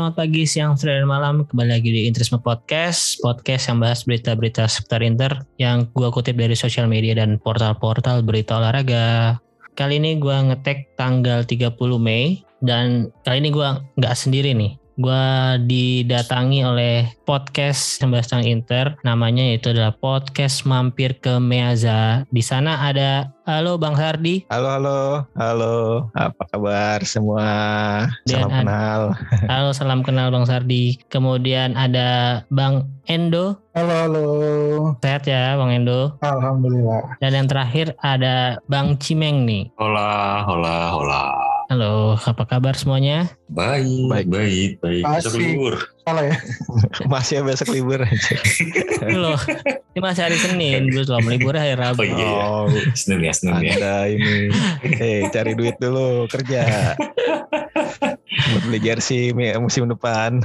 selamat pagi, siang, sore, dan malam. Kembali lagi di Interisme Podcast, podcast yang bahas berita-berita seputar Inter yang gua kutip dari sosial media dan portal-portal berita olahraga. Kali ini gua ngetek tanggal 30 Mei dan kali ini gua nggak sendiri nih. Gua didatangi oleh podcast yang bahas tentang Inter, namanya itu adalah podcast Mampir ke Meaza. Di sana ada Halo Bang Sardi. Halo, halo, halo. Apa kabar semua? Dan Salam ad- kenal. Halo, salam kenal Bang Sardi. Kemudian ada Bang Endo. Halo, halo. Sehat ya Bang Endo. Alhamdulillah. Dan yang terakhir ada Bang Cimeng nih. Hola, hola, hola. Halo, apa kabar semuanya? Baik, Baik. baik, baik. Besok Asik. libur. Salah ya? Masih ya besok libur aja. Loh, ini masih hari Senin, belum libur hari Rabu. Oh iya, iya. Oh, Senin ya, Senin ya. Anda ini. Eh, cari duit dulu kerja. Buat beli jersey musim depan.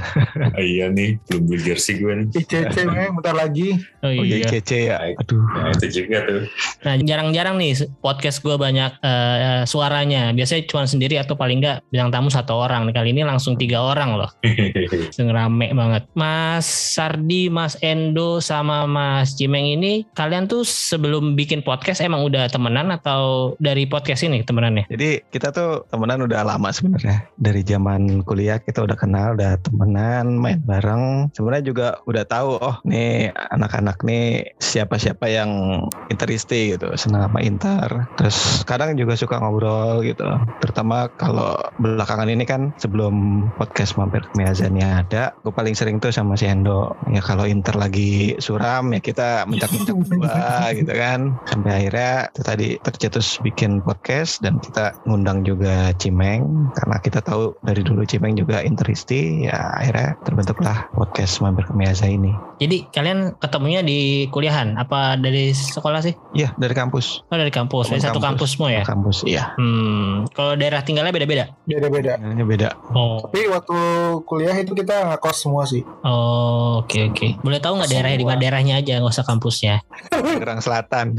Oh, iya nih, belum beli jersey gue nih. ICC nih, bentar lagi. Oh Oh, iya. JCC ya. Aduh. Nah, itu juga tuh. Nah, jarang-jarang nih podcast gue banyak eh, suaranya. Biasanya cuma sendiri atau paling enggak bintang tamu satu orang. Kali ini langsung tiga orang loh. Langsung rame banget. Mas Sardi, Mas Endo, sama Mas Cimeng ini kalian tuh sebelum bikin podcast emang udah temenan atau dari podcast ini temenannya? Jadi kita tuh temenan udah lama sebenarnya. Dari zaman kuliah kita udah kenal, udah temenan, main bareng. Sebenarnya juga udah tahu, oh nih anak-anak nih siapa-siapa yang interisti gitu, senang sama Inter. Terus kadang juga suka ngobrol gitu. Terutama kalau belakangan ini kan sebelum podcast mampir ke Miazani ada, gue paling sering tuh sama si Endo. Ya kalau Inter lagi suram ya kita mencak-mencak berdua gitu kan. Sampai akhirnya itu tadi tercetus bikin podcast dan kita ngundang juga Cimeng karena kita tahu dari dulu Cimeng juga interisti ya akhirnya terbentuklah podcast mampir ke Miaza ini. Jadi kalian ketemunya di kuliahan? Apa dari sekolah sih? Iya dari kampus. Oh dari kampus, dari satu kampus semua ya? Kampus iya. Hmm, kalau daerah tinggalnya beda-beda. Beda-beda. Ini beda. Oh, Tapi waktu kuliah itu kita ngekos semua sih. oh, oke oke. Boleh tahu nggak daerahnya di mana? Daerahnya aja, nggak usah kampusnya. Tangerang Selatan.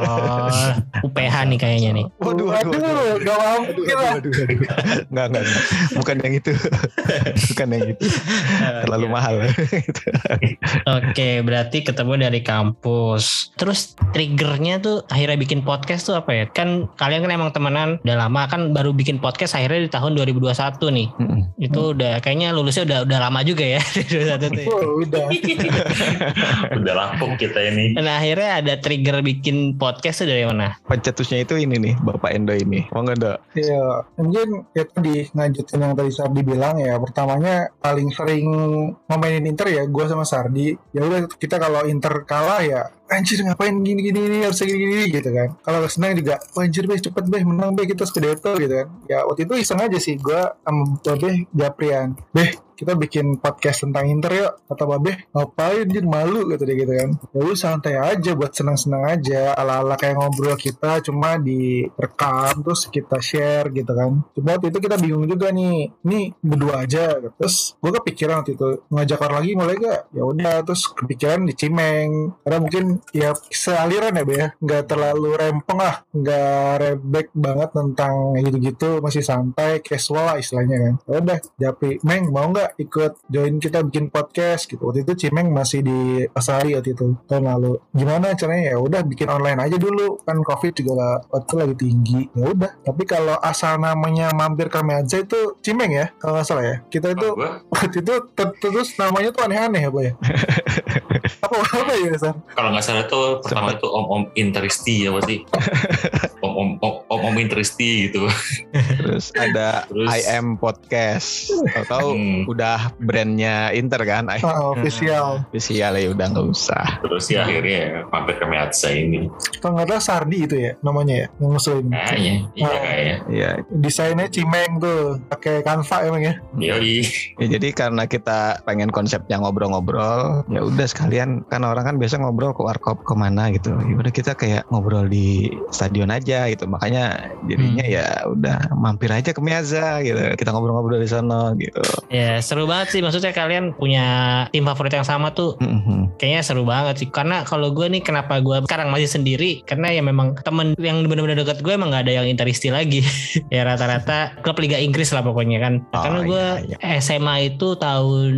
Oh, UPH nih kayaknya nih. Waduh, waduh, waduh. Aduh, gak mampu Aduh, kita. aduh, aduh, aduh. Enggak, enggak, enggak. Bukan yang itu. Bukan yang itu. Terlalu mahal. Oke, berarti ketemu dari kampus. Terus triggernya tuh akhirnya bikin podcast tuh apa ya? Kan kalian kan emang temenan udah lama kan baru bikin podcast akhirnya di tahun 2021 nih. Mm-mm. Itu udah kayaknya lulusnya udah udah lama juga ya 2021 tuh. ya. Oh, udah. Udah lapuk kita ini. Nah akhirnya ada trigger bikin podcast tuh dari mana? Pencetusnya itu ini nih, Bapak Endo ini. Mau nggak, Dok? Iya, mungkin ya tadi ngajutin yang tadi Sardi bilang ya. Pertamanya paling sering ngemainin Inter ya, gue sama Sardi. Ya udah kita kalau Inter kalah ya anjir ngapain gini gini gini harus gini gini gitu kan. Kalau senang juga wah anjir be cepet be menang be kita Scudetto gitu kan. Ya waktu itu iseng aja sih gue sama Babe Japrian. Be kita bikin podcast tentang Inter yuk kata Babe ngapain anjir malu gitu dia gitu kan. Ya lu santai aja buat senang-senang aja ala-ala kayak ngobrol kita cuma direkam terus kita share gitu kan. Cuma waktu itu kita bingung juga nih ini berdua aja terus gue kepikiran waktu itu ngajak orang lagi mulai gak ya udah terus kepikiran di Cimeng. Karena mungkin ya sealiran ya be ya. Nggak terlalu rempong lah. Nggak rebek banget tentang gitu-gitu. Masih santai casual lah istilahnya kan. Ya udah Japri. Meng mau nggak ikut join kita bikin podcast gitu? Waktu itu Cimeng masih di Pasari waktu itu tahun lalu. Gimana caranya? Ya udah bikin online aja dulu. Kan covid juga lah, waktu itu lagi tinggi. Ya udah. Tapi kalau asal namanya mampir ke Meja itu Cimeng ya kalau nggak salah ya. Kita itu Gua, waktu itu ter- terus namanya tuh aneh-aneh apa ya. Apa apa ya kalau nggak salah tuh pertama itu Om Om Interisti ya berarti. Om Om Om Om, Om Interisti gitu. Terus ada Terus- I am podcast. Tahu-tahu Hmm. udah brandnya Inter kan? Ah, official official ya udah nggak usah. Terus ya akhirnya ya, mampir ke Meatsa ini. kalau nggak salah Sardi itu ya namanya ya yang Kayaknya, iya Oh. kayaknya. Iya. desainnya Cimeng tuh pakai Canva emang ya Yoi. Ya, jadi karena kita pengen konsepnya ngobrol-ngobrol, ya udah sekalian kan orang kan biasa ngobrol ke warkop ke mana gitu. Ya udah kita kayak ngobrol di stadion aja gitu. Makanya jadinya Hmm. ya udah mampir aja ke Miaza gitu kita ngobrol-ngobrol di sana gitu Ya seru banget sih. Maksudnya kalian punya tim favorit yang sama tuh. Mhm. Kayaknya seru banget sih. Karena kalau gue nih kenapa gue sekarang masih sendiri? Karena ya memang temen yang benar-benar dekat gue emang nggak ada yang interisti lagi. ya rata-rata klub Liga Inggris lah pokoknya kan. Oh, Karena gue iya, SMA itu tahun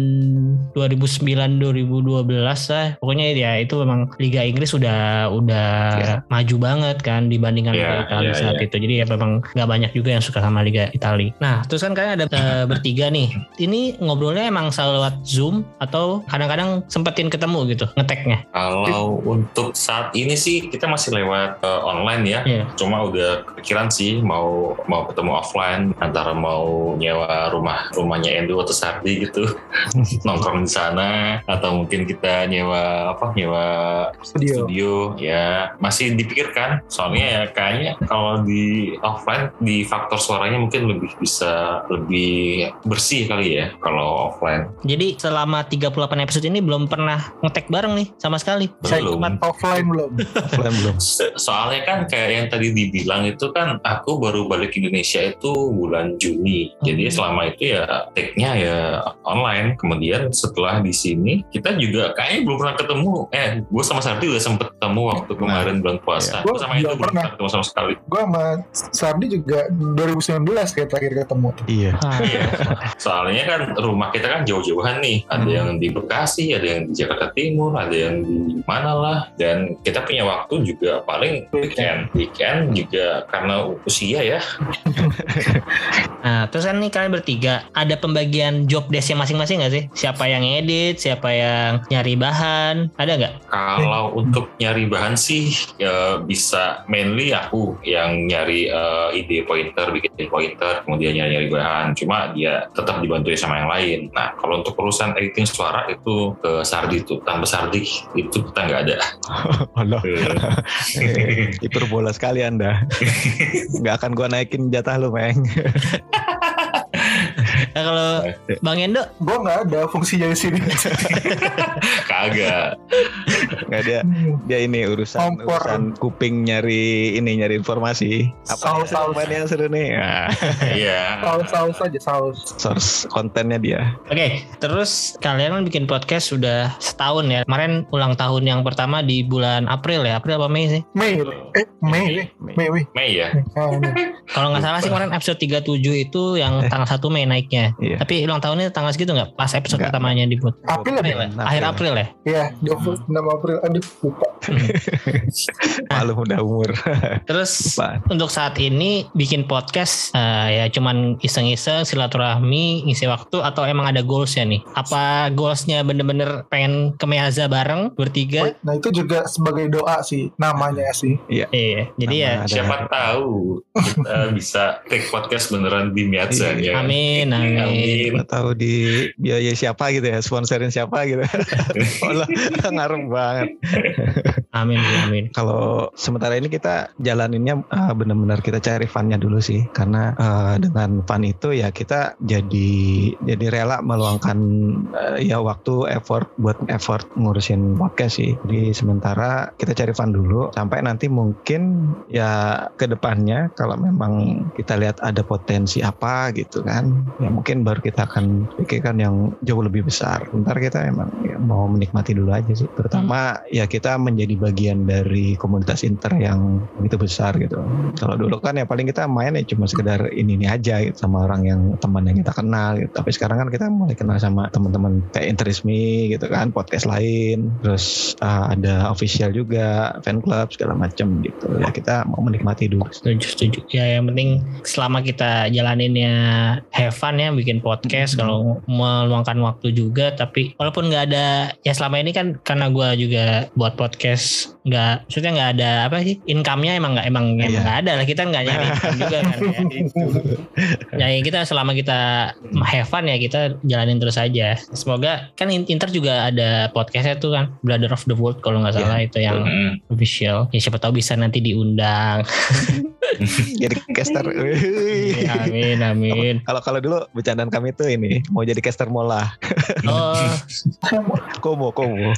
2009-2012 lah. Pokoknya ya itu memang Liga Inggris udah udah Iya. maju banget kan dibandingkan Iya, Liga Italia iya, saat iya. itu. Jadi ya memang nggak banyak juga yang suka sama Liga Italia. Nah terus kan kalian ada eh, bertiga nih. Ini ngobrolnya emang selalu lewat Zoom atau kadang-kadang sempetin ketemu gitu ngeteknya. Kalau untuk saat ini sih kita masih lewat eh, online ya. Iya. Cuma udah kepikiran sih mau mau ketemu offline antara mau nyewa rumah rumahnya Endo atau Sardi gitu nongkrong di sana atau mungkin kita nyewa apa nyewa Studio. studio ya. Masih dipikirkan. Soalnya ya kayaknya kalau di offline di faktor suaranya mungkin lebih bisa lebih bersih kali ya kalau offline. Jadi selama 38 episode ini belum pernah ngetek bareng nih sama sekali. belum. offline belum. offline belum. So- soalnya kan kayak yang tadi dibilang itu kan aku baru balik ke Indonesia itu bulan Juni. Jadi selama itu ya take-nya ya online. Kemudian setelah di sini kita juga kayaknya belum pernah ketemu. Eh gue sama Sardi udah sempet ketemu waktu kemarin bulan puasa Iya. gue sama itu Belum pernah. pernah ketemu sama sekali Gue sama Sardi juga 2019 kayak terakhir ketemu. tuh. iya Ah, Iya. Soalnya kan rumah kita kan jauh-jauhan nih. Ada Hmm. yang di Bekasi, ada yang di Jakarta Timur, ada yang di mana lah. Dan kita punya waktu juga paling weekend. Weekend juga karena usia ya. Nah, terus kan nih kalian bertiga ada pembagian job desknya masing-masing nggak sih? Siapa yang edit, siapa yang nyari bahan, ada nggak? Kalau untuk nyari bahan sih ya bisa mainly aku yang nyari eh, ide pointer, bikin pointer, kemudian nyari-nyari bahan. Cuma dia tetap dibantu sama yang lain. Nah, kalau untuk urusan editing suara itu ke Sardi tuh. Tanpa Sardi itu kita nggak ada. Allah Eh, hiperbola sekali anda nggak akan gua naikin jatah lu meng Nah, kalau Bang Endo, Gue nggak ada fungsinya di sini. Kagak. nggak dia dia ini urusan Kompor. urusan kuping nyari ini nyari informasi apa Saus, yang saus. main yang seru nih nah, Iya. saus saus aja saus. source kontennya dia Oke, terus kalian kan bikin podcast sudah setahun ya. Kemarin ulang tahun yang pertama di bulan April ya. April apa Mei sih? Mei, eh Mei, Mei. Mei, Mei. Mei ya. Kalau nggak salah sih kemarin episode 37 itu yang tanggal 1 Mei naiknya. Iya. Tapi ulang tahunnya tanggal segitu nggak? Pas episode Nggak. pertamanya dibuat. April April ya? ya? Akhir April ya? Iya, 26 April. Aduh, lupa. malu udah umur Terus Lupa. untuk saat ini bikin podcast eh, ya cuman iseng-iseng silaturahmi ngisi waktu atau emang ada goalsnya nih? Apa goalsnya bener-bener pengen ke Meaza bareng bertiga? Nah itu juga sebagai doa sih namanya sih. Iya. Jadi ya Nama ada- Siapa tahu kita bisa take podcast beneran di Miatza Iya. ya. amin amin. Amin. Nggak tahu di biaya siapa gitu ya sponsorin siapa gitu Allah ngaruh banget Amin amin. kalau sementara ini kita jalaninnya eh, benar-benar kita cari funnya dulu sih. Karena eh, dengan fun itu ya kita jadi jadi rela meluangkan eh, ya waktu effort buat effort ngurusin podcast sih. Jadi sementara kita cari fun dulu. Sampai nanti mungkin ya ke depannya kalau memang kita lihat ada potensi apa gitu kan ya mungkin baru kita akan pikirkan yang jauh lebih besar. Sebentar kita emang ya, mau menikmati dulu aja sih. Terutama ya kita menjadi bagian dari komunitas inter yang begitu besar gitu. Kalau dulu kan ya paling kita main ya cuma sekedar ini ini aja gitu, sama orang yang teman yang kita kenal gitu. Tapi sekarang kan kita mulai kenal sama teman-teman kayak interismi gitu kan podcast lain. Terus uh, ada official juga fan club segala macam gitu. Ya kita mau menikmati dulu. Setuju setuju. Ya yang penting selama kita jalaninnya have fun ya bikin podcast. Hmm. kalau meluangkan waktu juga tapi walaupun nggak ada ya selama ini kan karena gua juga buat podcast nggak maksudnya nggak ada apa sih income-nya emang nggak emang Iya. nggak ada lah kita nggak nyari income juga kan ya. ya kita selama kita have fun ya kita jalanin terus aja. Semoga kan Inter juga ada podcastnya tuh kan Brother of the World kalau nggak Iya, salah itu yang Mm. official. Ya siapa tahu bisa nanti diundang. Jadi caster. Amin amin. Kalau kalau dulu bercandaan kami tuh ini mau jadi caster mola. Oh. Komo komo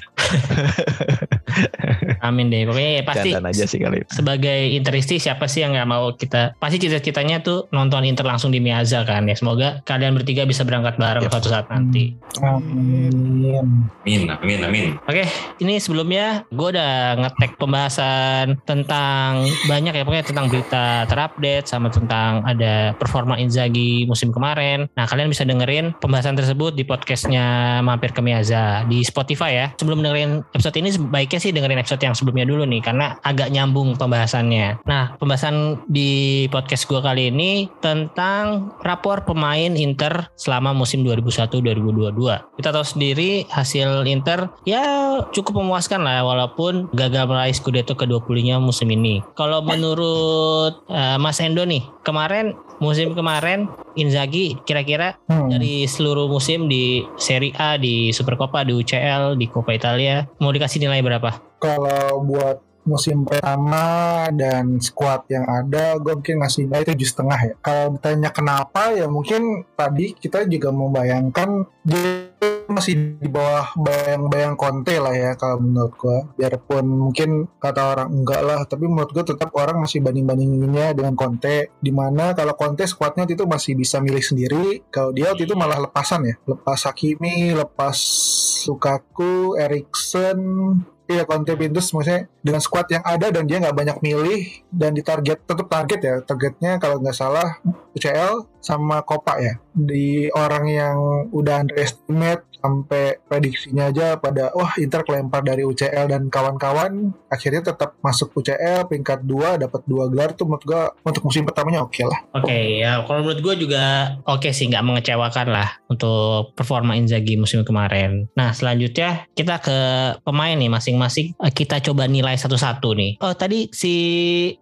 Amin deh. Pokoknya ya pasti Jantan aja sih kali itu. sebagai Interisti siapa sih yang nggak mau kita pasti cita-citanya tuh nonton Inter langsung di Miazza kan ya semoga kalian bertiga bisa berangkat bareng Yap. suatu saat nanti Amin. Amin, amin, amin. oke ini sebelumnya gue udah ngetek pembahasan tentang banyak ya pokoknya tentang berita terupdate sama tentang ada performa Inzaghi musim kemarin nah kalian bisa dengerin pembahasan tersebut di podcastnya Mampir ke Miazza di Spotify ya sebelum dengerin episode ini sebaiknya sih dengerin episode yang sebelumnya dulu nih karena agak nyambung pembahasannya. Nah, pembahasan di podcast gue kali ini tentang rapor pemain Inter selama musim 2001-2022. Kita tahu sendiri hasil Inter ya cukup memuaskan lah walaupun gagal meraih Scudetto ke-20-nya musim ini. Kalau menurut eh, Mas Endo nih, kemarin musim kemarin Inzaghi kira-kira Hmm. dari seluruh musim di Serie A, di Supercoppa, di UCL, di Coppa Italia mau dikasih nilai berapa? Kalau buat musim pertama dan squad yang ada, gue mungkin ngasih nilai tujuh setengah ya. Kalau ditanya kenapa ya mungkin tadi kita juga membayangkan dia masih di bawah bayang-bayang Conte lah ya kalau menurut gue. Biarpun mungkin kata orang enggak lah, tapi menurut gue tetap orang masih banding-bandinginnya dengan Conte. Di mana kalau Conte squadnya itu masih bisa milih sendiri, kalau dia itu malah lepasan ya, lepas Hakimi, lepas Lukaku, Erikson, Iya Conte Pintus maksudnya dengan squad yang ada dan dia nggak banyak milih dan di target tetap target ya targetnya kalau nggak salah UCL sama Copa ya. Di orang yang udah underestimate sampai prediksinya aja pada wah Inter kelempar dari UCL dan kawan-kawan akhirnya tetap masuk UCL peringkat 2 dapat dua gelar tuh menurut gua untuk musim pertamanya oke lah Oke ya kalau menurut gue juga oke sih nggak mengecewakan lah untuk performa Inzaghi musim kemarin. Nah selanjutnya kita ke pemain nih masing-masing Eh, kita coba nilai satu-satu nih. Oh tadi si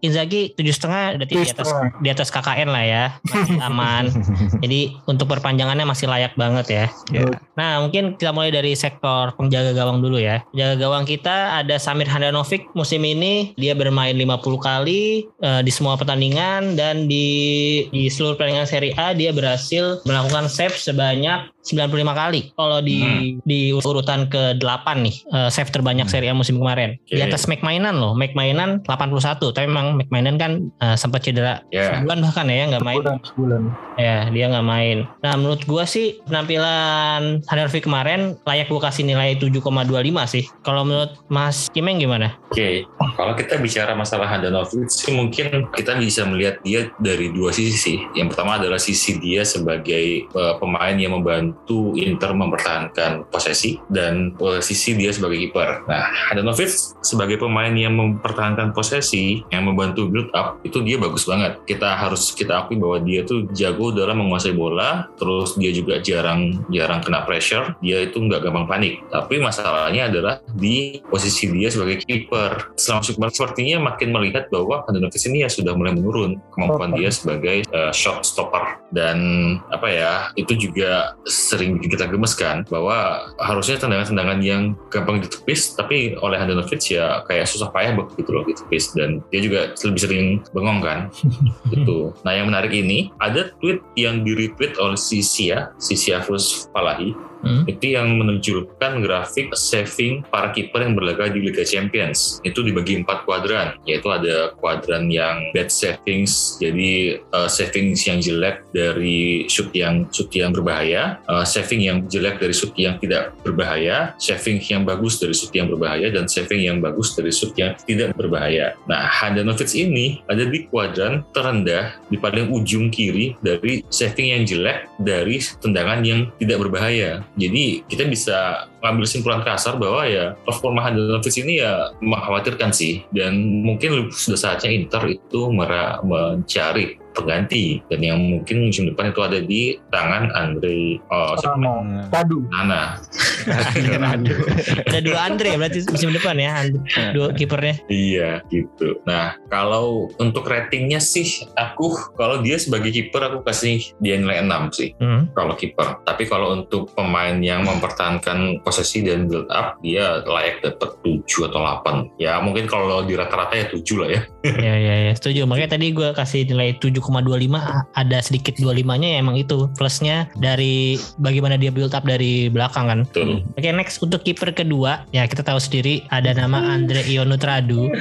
Inzaghi tujuh setengah berarti di atas di atas KKN lah ya masih aman. Jadi untuk perpanjangannya masih layak banget ya. Ya. Nah mungkin kita mulai dari sektor penjaga gawang dulu ya. Penjaga gawang kita ada Samir Handanovic musim ini dia bermain 50 kali eh, di semua pertandingan dan di di seluruh pertandingan Serie A dia berhasil melakukan save sebanyak 95 kali. Kalau di di urutan ke-8 nih eh, save terbanyak Serie A musim kemarin. Di Oke. atas McMainan loh. McMainan 81 tapi memang McMainan kan eh, sempat cedera Ya. sebulan bahkan ya nggak main. sebulan sebulan Ya, dia nggak main. Nah, menurut gua sih penampilan Handanovic kemarin layak gua kasih nilai 7,25 sih. Kalau menurut Mas Kimeng gimana? Oke, kalau kita bicara masalah Handanovic sih mungkin kita bisa melihat dia dari dua sisi. Yang pertama adalah sisi dia sebagai eh, pemain yang membantu Inter mempertahankan posesi dan posisi dia sebagai kiper. Nah, Handanovic sebagai pemain yang mempertahankan posesi, yang membantu build up, itu dia bagus banget. Kita harus kita akui bahwa dia tuh jago dalam menguasai bola, terus dia juga jarang jarang kena pressure, dia itu nggak gampang panik. Tapi masalahnya adalah di posisi dia sebagai kiper. Selama kemarin sepertinya makin melihat bahwa Handanovic ini ya sudah mulai menurun kemampuan dia sebagai uh, shot stopper dan apa ya itu juga sering bikin kita gemes kan bahwa harusnya tendangan-tendangan yang gampang ditepis tapi oleh Handanovic ya kayak susah payah begitu loh ditepis dan dia juga lebih sering bengong kan gitu. Nah yang menarik ini ada tweet yang di retweet oleh si Sia, si Palahi Hmm? Itu yang menunjukkan grafik saving para kiper yang berlaga di Liga Champions. Itu dibagi empat kuadran yaitu ada kuadran yang bad savings jadi uh, savings yang jelek dari shoot yang shoot yang berbahaya uh, saving yang jelek dari shoot yang tidak berbahaya saving yang bagus dari shoot yang berbahaya dan saving yang bagus dari shoot yang tidak berbahaya. Nah Handanovic ini ada di kuadran terendah di paling ujung kiri dari saving yang jelek dari tendangan yang tidak berbahaya kita bisa ngambil simpulan kasar bahwa ya performa Handanovic ini ya mengkhawatirkan sih. Dan mungkin sudah saatnya Inter itu mencari pengganti dan yang mungkin musim depan itu ada di tangan Andre oh, siapa sama padu Nana Ada dua Andre berarti musim depan ya, dua kipernya. Iya gitu. Nah kalau untuk ratingnya sih aku kalau dia sebagai kiper aku kasih dia nilai 6 sih Hmm. kalau kiper. Tapi kalau untuk pemain yang mempertahankan posisi dan build up dia layak dapat 7 atau 8. Ya mungkin kalau di rata-rata ya 7 lah ya. Ya ya ya setuju makanya tadi gue kasih nilai 7,25 ada sedikit 25-nya ya emang itu plusnya dari bagaimana dia build up dari belakang kan. Oke next untuk kiper kedua ya kita tahu sendiri ada nama Andre Ionutradu.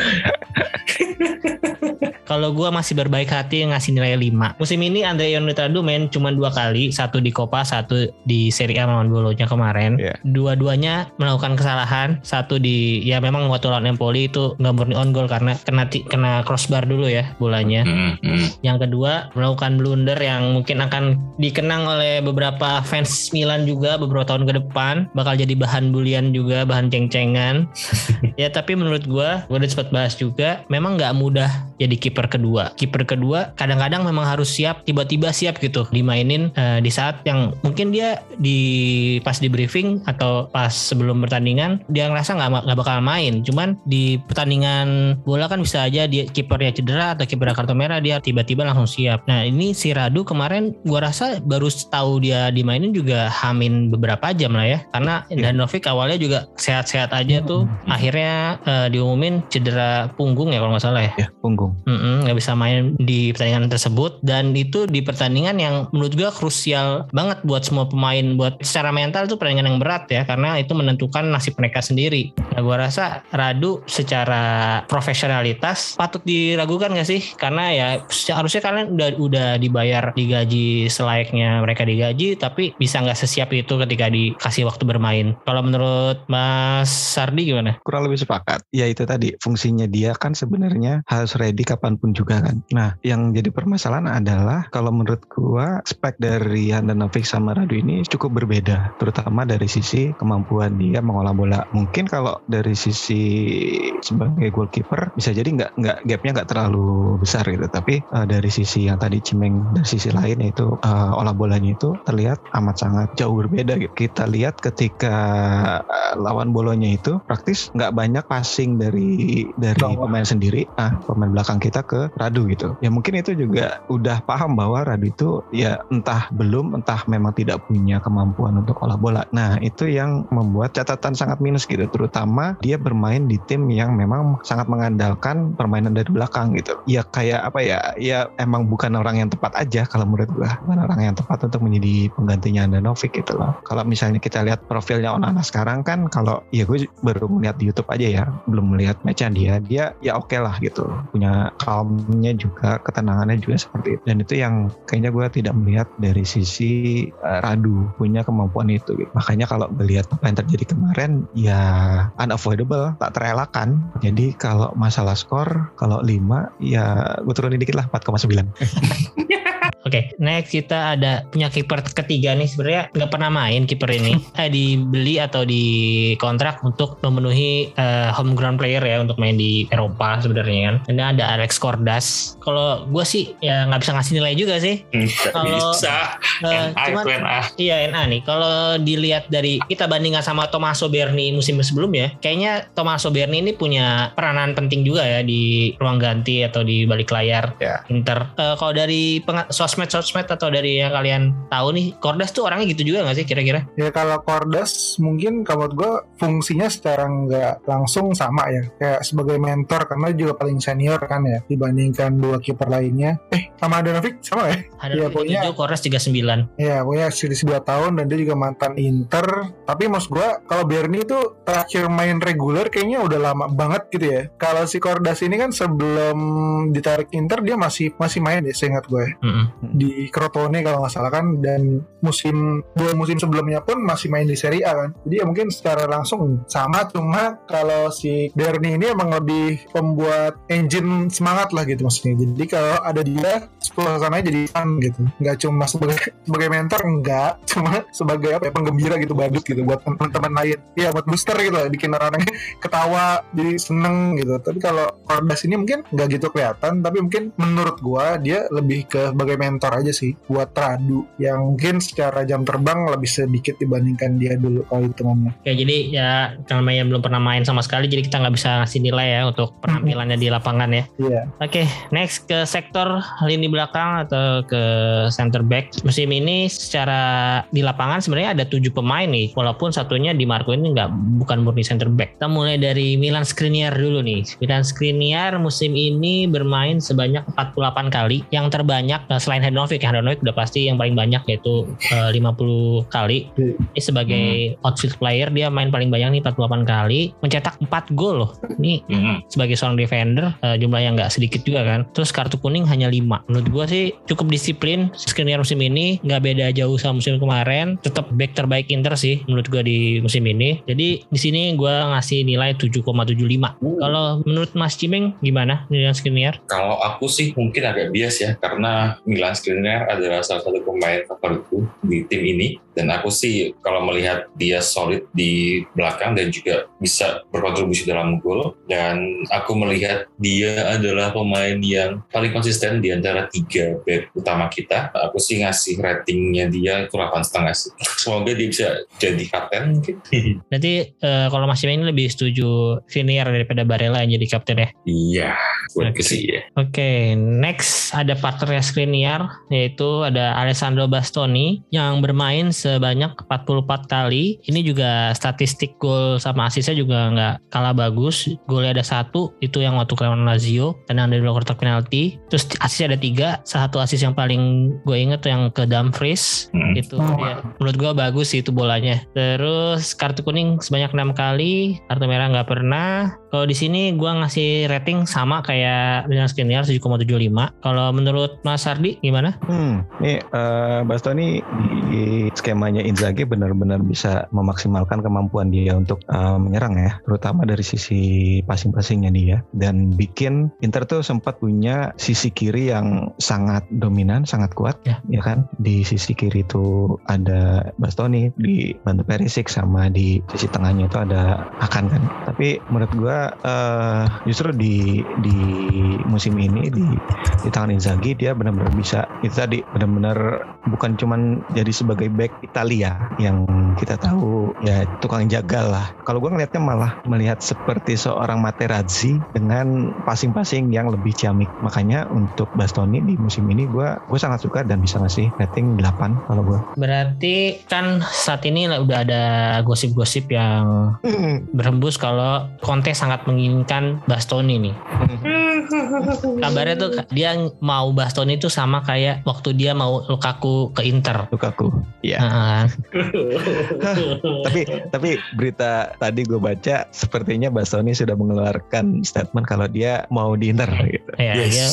Kalau gue masih berbaik hati ngasih nilai 5. Musim ini Andre Ionutradu main cuma dua kali, satu di Copa, satu di Serie A melawan Bologna kemarin. Iya. Dua-duanya melakukan kesalahan, satu di ya memang waktu lawan Empoli itu nggak murni on goal karena kena ti- kena crossbar dulu ya bolanya. Hmm, hmm. Yang kedua melakukan blunder yang mungkin akan dikenang oleh beberapa fans Milan juga beberapa tahun ke depan bakal jadi bahan bulian juga bahan ceng-cengan ya tapi menurut gua gua udah sempat bahas juga memang nggak mudah jadi kiper kedua kiper kedua kadang-kadang memang harus siap tiba-tiba siap gitu dimainin eh, di saat yang mungkin dia di pas di briefing atau pas sebelum pertandingan dia ngerasa nggak nggak bakal main cuman di pertandingan bola kan bisa aja dia kipernya cedera atau kipernya kartu merah dia tiba-tiba langsung siap. Nah ini si Radu kemarin gua rasa baru tahu dia dimainin juga hamin beberapa jam lah ya. Karena Danovic awalnya juga sehat-sehat aja tuh. Akhirnya eh, diumumin cedera punggung ya kalau nggak salah ya. Ya, punggung. Nggak bisa main di pertandingan tersebut. Dan itu di pertandingan yang menurut gua krusial banget buat semua pemain. Buat secara mental itu pertandingan yang berat ya karena itu menentukan nasib mereka sendiri. Nah, gua rasa Radu secara profesionalitas patut diragukan gak sih? Karena ya harusnya kalian udah udah dibayar digaji selayaknya mereka digaji tapi bisa nggak sesiap itu ketika dikasih waktu bermain. Kalau menurut Mas Sardi gimana? kurang lebih sepakat. Ya itu tadi fungsinya dia kan sebenarnya harus ready kapan pun juga kan. Nah yang jadi permasalahan adalah kalau menurut gua spek dari Handanovic sama Radu ini cukup berbeda, terutama dari sisi kemampuan dia mengolah bola. Mungkin kalau dari sisi sebagai goalkeeper bisa jadi nggak nggak gapnya nggak terlalu besar gitu. Tapi eh, dari sisi yang tadi Cimeng dari sisi lain yaitu eh, olah bolanya itu terlihat amat sangat jauh berbeda gitu. Kita lihat ketika eh, lawan bolonya itu praktis nggak banyak passing dari dari Bawah. pemain sendiri, ah pemain belakang kita ke Radu gitu. Ya mungkin itu juga udah paham bahwa Radu itu ya entah belum entah memang tidak punya kemampuan untuk olah bola. Nah itu yang membuat catatan sangat minus gitu, terutama dia bermain di tim yang memang sangat mengandalkan permainan dari belakang gitu. Ya kayak apa ya? Ya emang bukan orang yang tepat aja kalau menurut gua, bukan orang yang tepat untuk menjadi penggantinya Andanovic gitu loh. Kalau misalnya kita lihat profilnya Onana sekarang kan, kalau ya gue baru melihat di YouTube aja ya, belum melihat matchnya dia, dia ya oke lah gitu, punya calmnya juga, ketenangannya juga seperti itu. Dan itu yang kayaknya gue tidak melihat dari sisi eh, Radu punya kemampuan itu. Gitu. Makanya kalau melihat apa yang terjadi kemarin, ya unavoidable, tak terelakkan. Jadi kalau masalah skor, kalau 5 ya gue turunin dikit lah 4,9. Oke, next kita ada punya kiper ketiga nih sebenarnya nggak pernah main kiper ini. eh dibeli atau dikontrak untuk memenuhi eh, homegrown player ya untuk main di Eropa sebenarnya kan. Ini ada Alex Cordas. Kalau gue sih ya nggak bisa ngasih nilai juga sih. Kalau- bisa. Eh, NA cuman- itu NA. Iya NA nih. Kalau dilihat dari kita bandingkan sama Tommaso Berni musim sebelumnya, kayaknya Tommaso Berni ini punya peranan penting juga ya di ruang ganti atau di balik layar Ya. Inter. Eh, kalau dari sosmed-sosmed atau dari yang kalian tahu nih, Cordas tuh orangnya gitu juga nggak sih kira-kira? Ya kalau Cordas mungkin kalau gue fungsinya secara nggak langsung sama ya. Kayak sebagai mentor karena juga paling senior kan ya dibandingkan dua kiper lainnya. Eh sama Adanovic sama ya? Ada Iya, yang pokoknya- 37, Cordas 39. Ya pokoknya selisih 2 tahun dan dia juga mantan Inter. Tapi maksud gue kalau Berni itu terakhir main reguler kayaknya udah lama banget gitu ya. Kalau si Cordas ini kan sebelum ditarik Inter dia masih masih main deh seingat gue Mm-mm. di Crotone kalau nggak salah kan dan musim dua musim sebelumnya pun masih main di Serie A kan jadi ya mungkin secara langsung sama cuma kalau si Berni ini emang lebih pembuat engine semangat lah gitu maksudnya jadi kalau ada dia suasananya jadi fun gitu. Nggak cuma sebagai sebagai mentor enggak cuma sebagai apa ya penggembira gitu badut gitu buat teman-teman lain. Iya buat booster gitu lah bikin orang ketawa jadi seneng gitu. Tapi kalau Cordas ini mungkin nggak gitu kelihatan tapi mungkin menurut gua dia lebih ke sebagai mentor aja sih buat Radu yang mungkin secara jam terbang lebih sedikit dibandingkan dia dulu kalau hitungannya Oke, jadi ya namanya belum pernah main sama sekali, jadi kita nggak bisa ngasih nilai ya untuk penampilannya di lapangan ya. iya. Oke, next ke sektor lini lini belakang atau ke center back. Musim ini secara di lapangan sebenarnya ada tujuh pemain nih walaupun satunya di Marco ini nggak bukan murni center back. Kita mulai dari Milan Skriniar dulu nih. Milan Skriniar musim ini bermain sebanyak 48 kali. Yang terbanyak eh, selain Handanovic Handanovic udah pasti yang paling banyak yaitu eh, 50 kali. Ini sebagai outfield player dia main paling banyak nih 48 kali. Mencetak 4 gol loh. Ini Hmm. sebagai seorang defender eh, jumlah yang nggak sedikit juga kan. Terus kartu kuning hanya 5 menurut gua sih cukup disiplin Skriniar musim ini nggak beda jauh sama musim kemarin. Tetap back terbaik Inter sih menurut gua di musim ini. Jadi di sini gua ngasih nilai 7,75 kalau menurut Mas Cimeng gimana Milan Skriniar? Kalau aku sih mungkin agak bias ya karena Milan Skriniar adalah salah satu pemain favoritku di tim ini. Dan aku sih kalau melihat dia solid di belakang dan juga bisa berkontribusi dalam gol dan aku melihat dia adalah pemain yang paling konsisten di antara tiga back utama kita aku sih ngasih ratingnya dia itu 8 setengah sih semoga dia bisa jadi kapten mungkin Berarti eh, kalau Mas Cimeng ini lebih setuju Skriniar daripada Barella yang jadi kapten ya iya buat Oke. sih ya Oke, next ada partnernya Skriniar yaitu ada Alessandro Bastoni yang bermain sebanyak 44 kali. Ini juga statistik gol sama asisnya juga nggak kalah bagus. Golnya ada satu, itu yang waktu lawan Lazio, tenang dari luar kotak penalti. Terus asisnya ada tiga, satu asis yang paling gue inget yang ke Dumfries. Hmm. Itu Oh. dia. Menurut gue bagus sih itu bolanya. Terus kartu kuning sebanyak enam kali, kartu merah nggak pernah. Kalau di sini gue ngasih rating sama kayak Milan Skriniar 7,75. Kalau menurut Mas Ardi gimana? Hmm, ini eh, Bastoni di skemanya Inzaghi benar-benar bisa memaksimalkan kemampuan dia untuk eh, menyerang ya, terutama dari sisi passing-passingnya dia dan bikin Inter tuh sempat punya sisi kiri yang sangat dominan, sangat kuat Ya. ya kan. Di sisi kiri itu ada Bastoni, di bantu Perisic sama di sisi tengahnya itu ada Akan kan. Tapi menurut gua eh, justru di di musim ini di di tangan Inzaghi dia benar-benar bisa itu tadi benar-benar bukan cuman jadi sebagai back Italia yang kita tahu ya tukang jagal lah. Kalau gue ngelihatnya malah melihat seperti seorang Materazzi dengan passing-passing yang lebih ciamik. Makanya untuk Bastoni di musim ini gue gue sangat suka dan bisa ngasih rating 8 kalau gue. Berarti kan saat ini udah ada gosip-gosip yang berhembus kalau Conte sangat menginginkan Bastoni nih. Kabarnya tuh dia mau Bastoni itu sama kayak waktu dia mau Lukaku ke Inter. Lukaku. Iya. Nah, tapi tapi berita tadi gue baca sepertinya Bastoni sudah mengeluarkan statement kalau dia mau di Inter gitu. ya, ya, ya,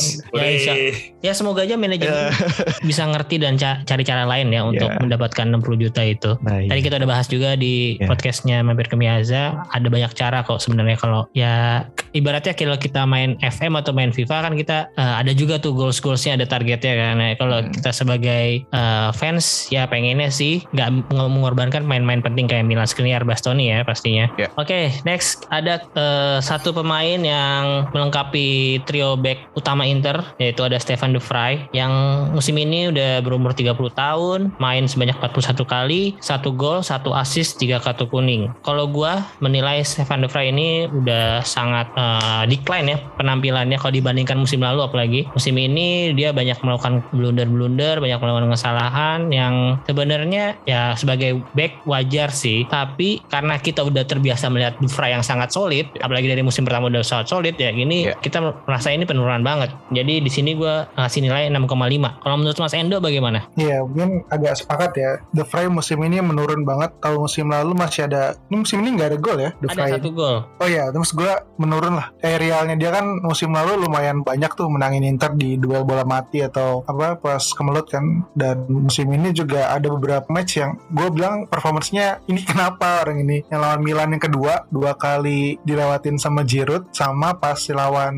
insya- ya semoga aja manajemen Ya. bisa ngerti dan ca- cari cara lain ya untuk Ya. mendapatkan 60 juta itu. Nah, Tadi iya. kita udah bahas juga di Ya. podcastnya Mampir ke Miaza ada banyak cara kok sebenarnya kalau ya ibaratnya kalau kita main FM atau main FIFA kan kita eh, ada juga tuh goals goalsnya ada targetnya kan. Nah, kalau Hmm. kita sebagai eh, fans ya pengennya sih nggak mengorbankan main-main penting kayak Milan Skriniar Bastoni ya pastinya. Ya. Oke next ada eh, satu pemain yang melengkapi trio back utama Inter yaitu ada Stefan De Vrij yang musim ini udah berumur 30 tahun main sebanyak 41 kali satu gol satu assist tiga kartu kuning kalau gua menilai Stefan De Vrij ini udah sangat eh, decline ya penampilannya kalau dibandingkan musim lalu apalagi musim ini dia banyak melakukan blunder-blunder banyak melakukan kesalahan yang sebenarnya ya sebagai back wajar sih tapi karena kita udah terbiasa melihat Vrij yang sangat solid apalagi dari musim pertama udah sangat solid ya gini Ya. kita merasa ini penurunan banget jadi di sini gua ngasih nilai 6,5 kalau menurut Mas Endo bagaimana Iya, mungkin agak sepakat ya. The Fry musim ini menurun banget. Kalau musim lalu masih ada, ini musim ini nggak ada gol ya. The ada Fry. satu gol Oh iya, terus gue menurun lah. Aerialnya dia kan musim lalu lumayan banyak tuh menangin Inter di duel bola mati atau apa pas kemelut kan. Dan musim ini juga ada beberapa match yang gue bilang performancenya ini kenapa orang ini yang lawan Milan yang kedua dua kali dilewatin sama Giroud sama pas lawan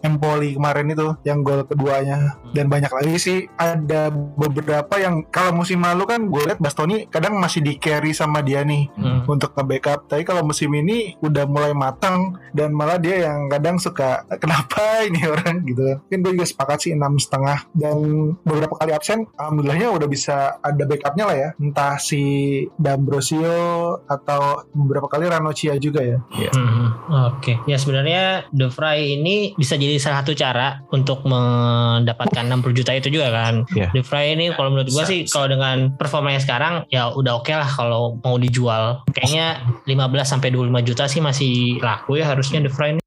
Empoli kemarin itu yang gol keduanya dan banyak lagi sih ada beberapa yang kalau musim lalu kan gue lihat Bastoni kadang masih di carry sama dia nih Hmm. untuk nge-backup. Tapi kalau musim ini udah mulai matang dan malah dia yang kadang suka kenapa ini orang gitu. Mungkin gue juga sepakat sih enam setengah dan beberapa kali absen, alhamdulillahnya udah bisa ada backupnya lah ya. Entah si D'Ambrosio atau beberapa kali Ranocchia juga ya. Hmm, Oke, ya sebenarnya The Fry ini bisa jadi salah satu cara untuk mendapatkan 60 juta itu juga kan. Iya. The Fry ini kalau menurut gua Bisa, sih kalau dengan performanya sekarang ya udah oke lah kalau mau dijual. Kayaknya 15 sampai 25 juta sih masih laku ya harusnya The Fry ini.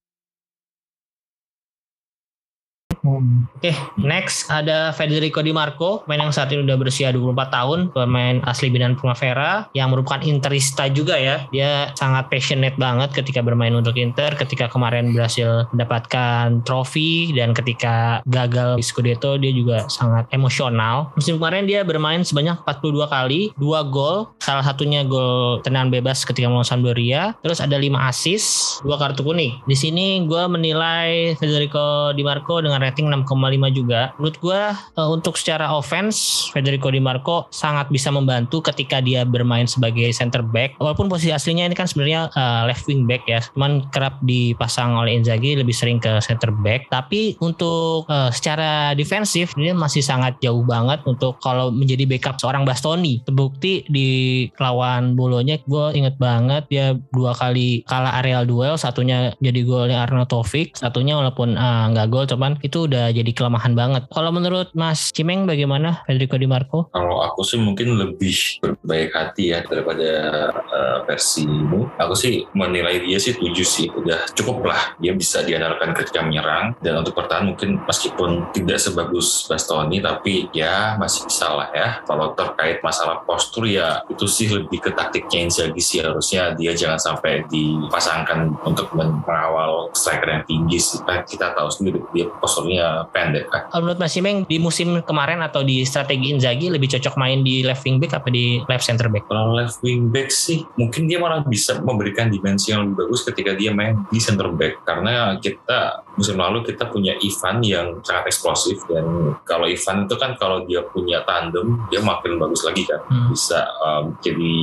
Hmm. Oke, next ada Federico Di Marco, pemain yang saat ini udah berusia 24 tahun, pemain asli Binan Primavera yang merupakan Interista juga ya. Dia sangat passionate banget ketika bermain untuk Inter, ketika kemarin berhasil mendapatkan trofi dan ketika gagal di Scudetto dia juga sangat emosional. Musim kemarin dia bermain sebanyak 42 kali, 2 gol, salah satunya gol tendangan bebas ketika melawan Sampdoria, terus ada 5 assist, 2 kartu kuning. Di sini gue menilai Federico Di Marco dengan rating 6,5 juga. Menurut gue eh, untuk secara offense Federico Di Marco sangat bisa membantu ketika dia bermain sebagai center back. Walaupun posisi aslinya ini kan sebenarnya eh, left wing back ya, cuman kerap dipasang oleh Inzaghi lebih sering ke center back. Tapi untuk eh, secara defensif dia masih sangat jauh banget untuk kalau menjadi backup seorang Bastoni. Terbukti di lawan Bolonya gue inget banget dia dua kali kalah areal duel, satunya jadi golnya Arnautovic, satunya walaupun nggak gol cuman itu udah jadi kelemahan banget. Kalau menurut Mas Cimeng bagaimana Federico Di Marco? Kalau aku sih mungkin lebih berbaik hati ya daripada uh, versimu. Aku sih menilai dia sih tujuh sih. Udah cukup lah. Dia bisa diandalkan ketika menyerang. Dan untuk bertahan mungkin meskipun tidak sebagus Bastoni, tapi ya masih bisa lah ya. Kalau terkait masalah postur ya itu sih lebih ke taktiknya Inzaghi sih. Harusnya dia jangan sampai dipasangkan untuk mengawal striker yang tinggi sih. Kita tahu sendiri dia posturnya pendek kan. Kalau menurut Mas Cimeng di musim kemarin atau di strategi Inzaghi lebih cocok main di left wing back apa di left center back? Kalau left wing back sih mungkin dia malah bisa memberikan dimensi yang lebih bagus ketika dia main di center back karena kita musim lalu kita punya Ivan yang sangat eksplosif dan kalau Ivan itu kan kalau dia punya tandem dia makin bagus lagi kan Hmm. bisa um, jadi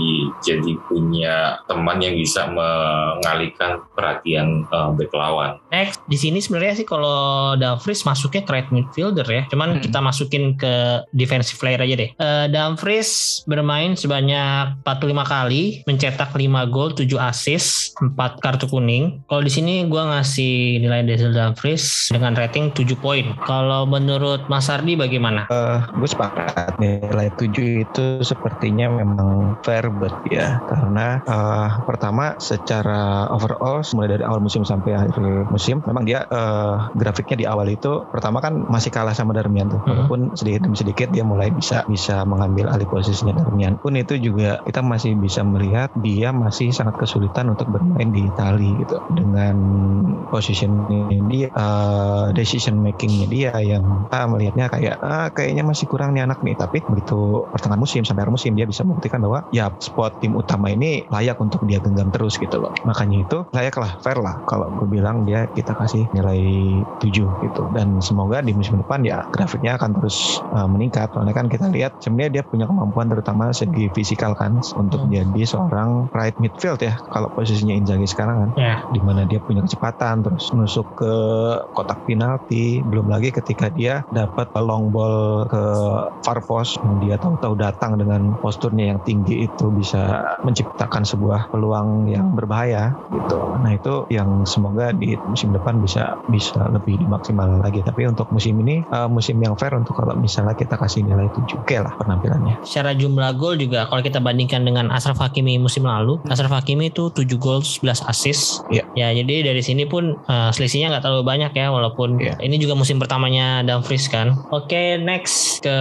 jadi punya teman yang bisa mengalihkan perhatian um, back lawan. Next di sini sebenarnya sih kalau Dumfries masuknya ke right midfielder ya. Cuman Hmm. kita masukin ke defensive player aja deh. Eh, Dumfries bermain sebanyak 45 kali, mencetak 5 gol, 7 assist, 4 kartu kuning. Kalau di sini gua ngasih nilai Denzel Dumfries dengan rating 7 poin. Kalau menurut Mas Ardi bagaimana? Eh, gue sepakat nilai 7 itu sepertinya memang fair bet ya karena eh, pertama secara overall mulai dari awal musim sampai akhir musim memang dia eh, grafiknya di awal itu pertama kan masih kalah sama Darmian tuh Mhm. walaupun sedikit demi sedikit dia mulai bisa bisa mengambil alih posisinya Darmian pun itu juga kita masih bisa melihat dia masih sangat kesulitan untuk bermain di Itali gitu dengan position dia eh, decision makingnya dia yang kita melihatnya kayak ah, kayaknya masih kurang nih anak nih. Tapi begitu pertengahan musim sampai akhir musim dia bisa membuktikan bahwa ya spot tim utama ini layak untuk dia genggam terus gitu loh. Makanya itu layak lah fair lah kalau gue bilang dia kita kasih nilai 7 gitu. Dan semoga di musim depan ya grafiknya akan terus uh, meningkat. Soalnya kan kita lihat sebenarnya dia punya kemampuan terutama segi fisikal kan untuk Hmm. jadi seorang right midfield ya kalau posisinya Inzaghi sekarang kan. Ya, di mana dia punya kecepatan terus nusuk ke kotak penalti. Belum lagi ketika dia dapat long ball ke far post yang dia tahu-tahu datang dengan posturnya yang tinggi itu bisa menciptakan sebuah peluang yang berbahaya gitu. Nah itu yang semoga di musim depan bisa bisa lebih dimaksimal lagi. Tapi untuk musim ini eh, musim yang fair untuk kalau misalnya kita kasih nilai 7 oke lah penampilannya. Secara jumlah gol juga kalau kita bandingkan dengan Ashraf Hakimi musim lalu, Ashraf Hakimi itu 7 gol 11 assist. Iya. Ya, jadi dari sini pun eh, selisihnya nggak terlalu banyak ya walaupun Iya. ini juga musim pertamanya Dumfries kan. Oke, next ke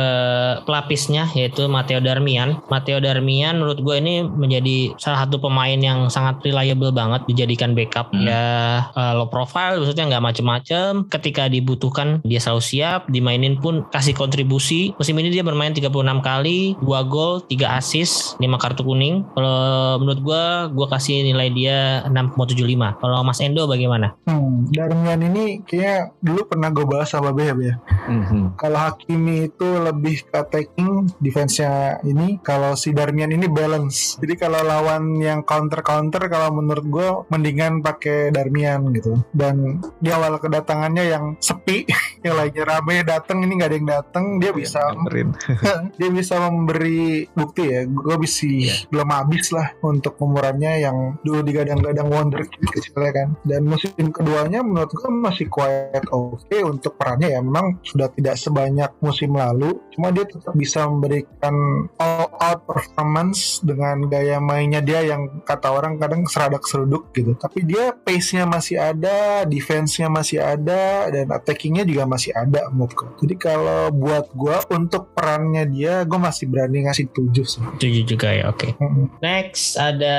pelapisnya yaitu Matteo Darmian. Matteo Darmian menurut gue ini menjadi salah satu pemain yang sangat reliable banget dijadikan backup Hmm. ya eh, low profile maksudnya nggak macem-macem ketika dibutuhkan dia selalu siap dimainin pun kasih kontribusi musim ini dia bermain 36 kali 2 gol 3 assist 5 kartu kuning kalau menurut gue gue kasih nilai dia 6,75 kalau Mas Endo bagaimana Hmm, Darmian ini kayaknya dulu pernah gue bahas sama Behab ya. Mhm. Kalau Hakimi itu lebih ke attacking, defense-nya ini. Kalau si Darmian ini balance. Jadi kalau lawan yang counter-counter, kalau menurut gue mendingan pakai Darmian gitu. Dan di awal kedatangannya yang sepi, yang lainnya rame datang ini nggak ada yang datang dia bisa Nyamperin. dia bisa memberi bukti ya gue bisa belum habis lah untuk umurannya yang dulu digadang-gadang wonder kecilnya kan dan musim keduanya menurut gue masih quite oke untuk perannya ya memang sudah tidak sebanyak musim lalu cuma dia tetap bisa memberikan all out performance dengan gaya mainnya dia yang kata orang kadang seradak seruduk gitu tapi dia pace-nya masih ada defense-nya masih ada dan attackingnya juga masih ada menurutku jadi kalau buat gue untuk perannya dia gue masih berani ngasih 7 sih Tujuh juga ya, oke. Mm-mm. Next ada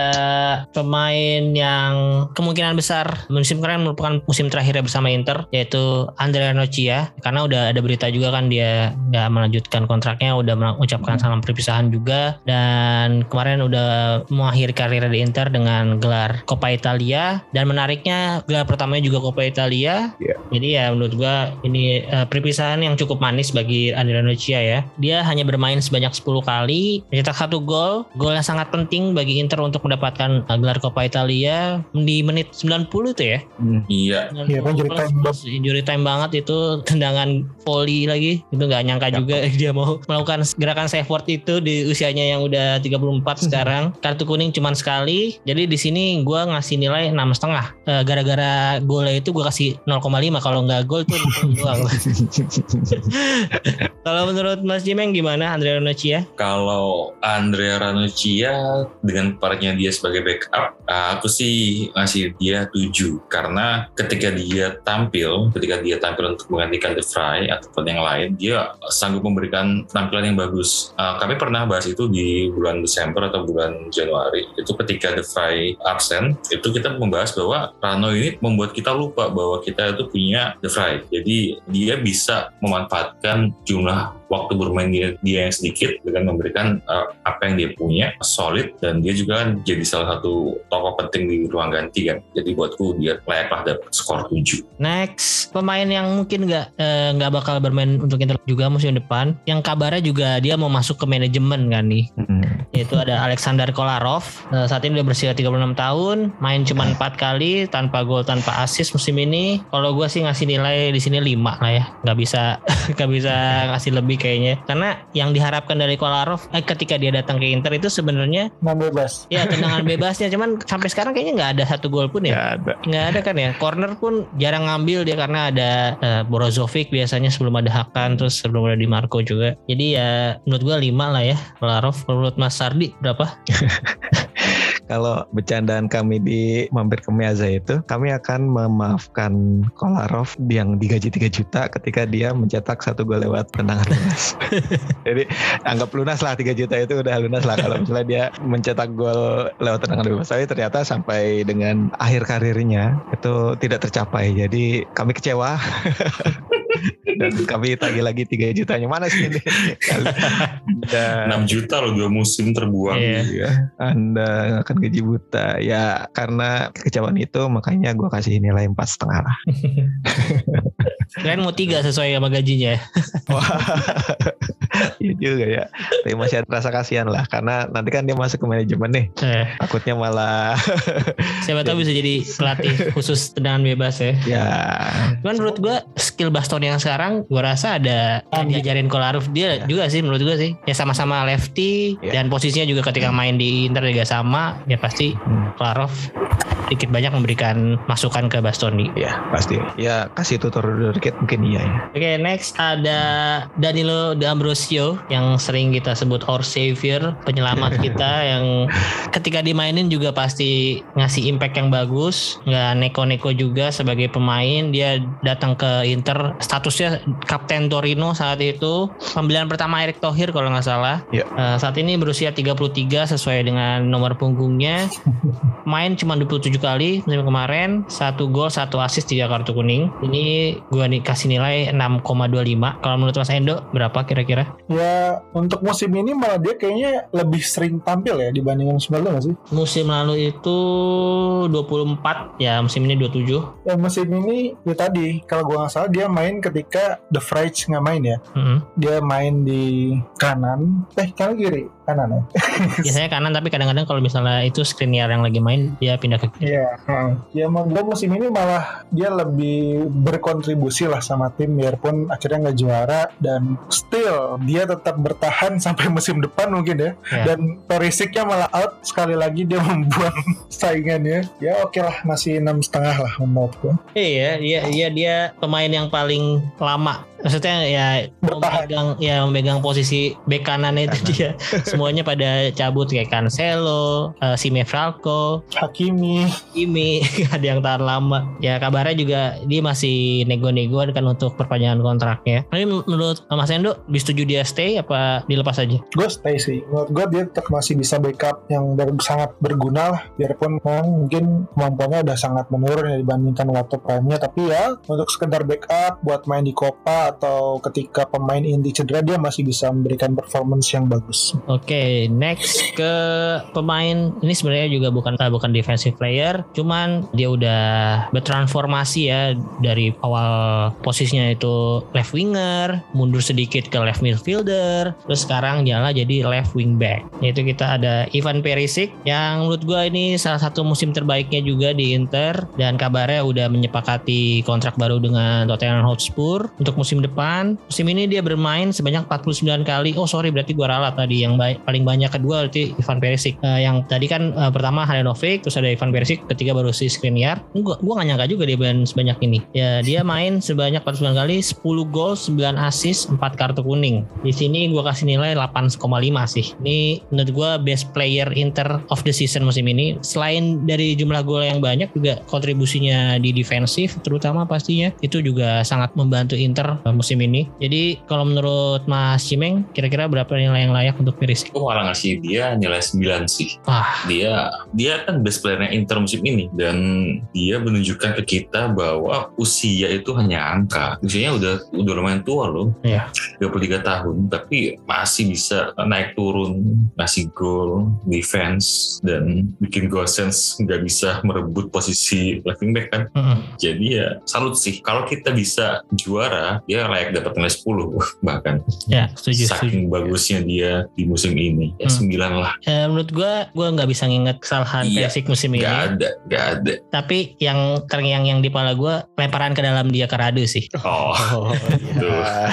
pemain yang kemungkinan besar musim kemarin merupakan musim terakhirnya bersama Inter yaitu Andrea Noccia. Karena udah ada berita juga kan dia nggak melanjutkan kontraknya udah mengucapkan salam perpisahan juga. Dan kemarin udah mengakhiri karirnya di Inter dengan gelar Coppa Italia. Dan menariknya gelar pertamanya juga Coppa Italia. Iya. jadi ya menurut gua ini eh, perpisahan yang cukup manis bagi Andrea Noccia ya. Dia hanya bermain sebanyak 10 kali mencetak satu gol. Gol yang sangat penting bagi Inter untuk mendapatkan uh, gelar Coppa Italia di menit 90 tuh ya. Hmm. Iya. Iya, kan injury time Plus injury time banget itu tendangan volley lagi itu nggak nyangka juga dia mau melakukan gerakan save word itu di usianya yang udah 34 sekarang. Kartu kuning cuma sekali jadi di sini gua ngasih nilai enam setengah. Eh, gara-gara golnya itu gua kasih 0,5 kalau nggak gol tuh doang. Kalau menurut Mas Jimeng gimana Andrea Noccia Kalau Andrea Ranocchia dengan perannya dia sebagai backup, aku sih ngasih dia 7 karena ketika dia tampil, ketika dia tampil untuk menggantikan The Fry ataupun yang lain, dia sanggup memberikan tampilan yang bagus. Uh, kami pernah bahas itu di bulan Desember atau bulan Januari. Itu ketika The Fry absen, itu kita membahas bahwa Rano ini membuat kita lupa bahwa kita itu punya The Fry. Jadi dia bisa memanfaatkan jumlah waktu bermain dia, dia yang sedikit dengan memberikan uh, apa yang dia punya solid dan dia juga kan jadi salah satu tokoh penting di ruang ganti kan jadi buatku dia layaklah dapat skor 7 Next pemain yang mungkin nggak eh, nggak bakal bermain untuk Inter juga musim depan. Yang kabarnya juga dia mau masuk ke manajemen kan nih. Hmm. Yaitu ada Alexander Kolarov. Eh, saat ini udah berusia 36 tahun, main cuma 4 kali tanpa gol tanpa assist musim ini. Kalau gue sih ngasih nilai di sini 5 lah ya. Nggak bisa nggak bisa ngasih lebih kayaknya. Karena yang diharapkan dari Kolarov eh, ketika dia datang ke Inter itu sebenarnya bebas ya tendangan bebasnya cuman sampai sekarang kayaknya nggak ada satu gol pun ya. Ya ada. nggak ada kan ya corner pun jarang ngambil dia karena ada eh, Brozovic biasanya sebelum ada Hakan terus sebelum ada Di Marco juga jadi ya menurut gua 5 lah ya Larov menurut Mas Sardi berapa Kalau bercandaan kami di mampir ke Miaza itu, kami akan memaafkan Kolarov yang digaji 3 juta ketika dia mencetak satu gol lewat tendangan bebas. Jadi anggap lunas lah 3 juta itu udah lunas lah kalau misalnya dia mencetak gol lewat tendangan bebas. Tapi ternyata sampai dengan akhir karirnya itu tidak tercapai. Jadi kami kecewa. Dan kami tagih lagi 3 jutanya mana sih ini? Dan 6 juta loh dua musim terbuang Iya. Iya, Anda akan gaji buta. Ya karena kekecewaan itu makanya gue kasih nilai empat setengah lah. kalian mau tiga sesuai sama gajinya ya Wah, iya juga ya. Tapi masih ada rasa kasihan lah karena nanti kan dia masuk ke manajemen nih. Eh, Takutnya malah siapa tahu bisa jadi pelatih khusus tendangan bebas ya ya Cuman menurut gua skill Baston yang sekarang gua rasa ada yang diajarin Kolarov dia juga sih menurut gua sih. Ya sama-sama lefty Iya. dan posisinya juga ketika main di Inter juga sama. Ya pasti Hmm. Kolarov sedikit banyak memberikan masukan ke Bastoni. ya pasti. Ya kasih tutur mungkin iya ya. Oke, next ada Danilo D'Ambrosio yang sering kita sebut our savior, penyelamat kita yang ketika dimainin juga pasti ngasih impact yang bagus, nggak neko-neko juga sebagai pemain. Dia datang ke Inter, statusnya kapten Torino saat itu. Pembelian pertama Erick Thohir kalau nggak salah. Iya. Eh, saat ini berusia 33 sesuai dengan nomor punggungnya. Main cuma 27 kali musim kemarin, satu gol, satu assist, tiga kartu kuning. Ini gua nih kasih nilai 6,25. Kalau menurut Mas Endo berapa kira-kira? ya untuk musim ini malah dia kayaknya lebih sering tampil ya dibandingkan musim lalu nggak sih Musim lalu itu 24, ya musim ini 27. ya musim ini ya tadi kalau gua nggak salah dia main ketika The Fridge nggak main ya Mm-mm. dia main di kanan eh kanan kiri kanan ya. Biasanya kanan tapi kadang-kadang kalau misalnya itu Skriniar yang lagi main dia pindah ke kiri. Iya, heeh. ya menurut gue musim ini malah dia lebih berkontribusi lah sama tim biarpun akhirnya nggak juara dan still dia tetap bertahan sampai musim depan mungkin ya. Ya. Dan Perisiknya malah out sekali lagi dia membuang saingannya. Ya oke lah masih enam setengah lah menurut gue. Iya, dia dia dia pemain yang paling lama. Maksudnya ya Bertahan. memegang ya memegang posisi bek kanan itu dia. Semuanya pada cabut kayak Cancelo, uh, Sime Falco, Hakimi Kimi ada yang tahan lama. Ya kabarnya juga dia masih nego-negoan kan untuk perpanjangan kontraknya. Tapi menurut Mas Endo, disetujui dia stay apa dilepas aja? gue stay sih menurut gue dia tetap masih bisa backup yang ber- sangat berguna lah biarpun memang mungkin kemampuannya udah sangat menurun ya dibandingkan waktu prime-nya tapi ya untuk sekedar backup buat main di Copa atau ketika pemain inti cedera dia masih bisa memberikan performance yang bagus Oke, next ke pemain ini sebenarnya juga bukan eh, bukan defensive player, cuman dia udah bertransformasi ya dari awal posisinya itu left winger, mundur sedikit ke left midfielder, terus sekarang jalan jadi left wing back. Yaitu kita ada Ivan Perisic yang menurut gua ini salah satu musim terbaiknya juga di Inter dan kabarnya udah menyepakati kontrak baru dengan Tottenham Hotspur untuk musim depan. Musim ini dia bermain sebanyak 49 kali. Oh sorry berarti gua ralat tadi yang baik, paling banyak kedua berarti Ivan Perisic. Eh, yang tadi kan eh, pertama Handanovic, terus ada Ivan Perisic, ketiga baru si Skriniar. Gua gua gak nyangka juga dia main sebanyak ini. Ya dia main sebanyak 49 kali, 10 gol, 9 assist, 4 kartu kuning. Di sini gua kasih nilai 8,5 sih. Ini menurut gua best player Inter of the season musim ini. Selain dari jumlah gol yang banyak juga kontribusinya di defensif terutama pastinya itu juga sangat membantu Inter eh, musim ini. Jadi kalau menurut Mas Cimeng kira-kira berapa nilai yang layak untuk Perisic? Aku malah ngasih dia nilai 9 sih. Wah, Dia dia kan best playernya Inter musim ini dan dia menunjukkan ke kita bahwa usia itu hanya angka. Usianya udah udah lumayan tua loh. Iya. 33 tahun tapi masih bisa naik turun, ngasih gol, defense dan bikin goal sense nggak bisa merebut posisi left wing back kan. Mm-mm. Jadi ya salut sih. Kalau kita bisa juara, dia layak dapat nilai 10 bahkan. ya setuju setuju. Saking bagusnya dia di musim ini. Ya Hmm. 9 lah. Eh, menurut gua gua nggak bisa nginget kesalahan Iya, Perisic musim ini. Gak ada, gak ada. Tapi yang terngiang-yang di kepala gua lemparan ke dalam dia ke Radu sih. Oh, Oh, iya.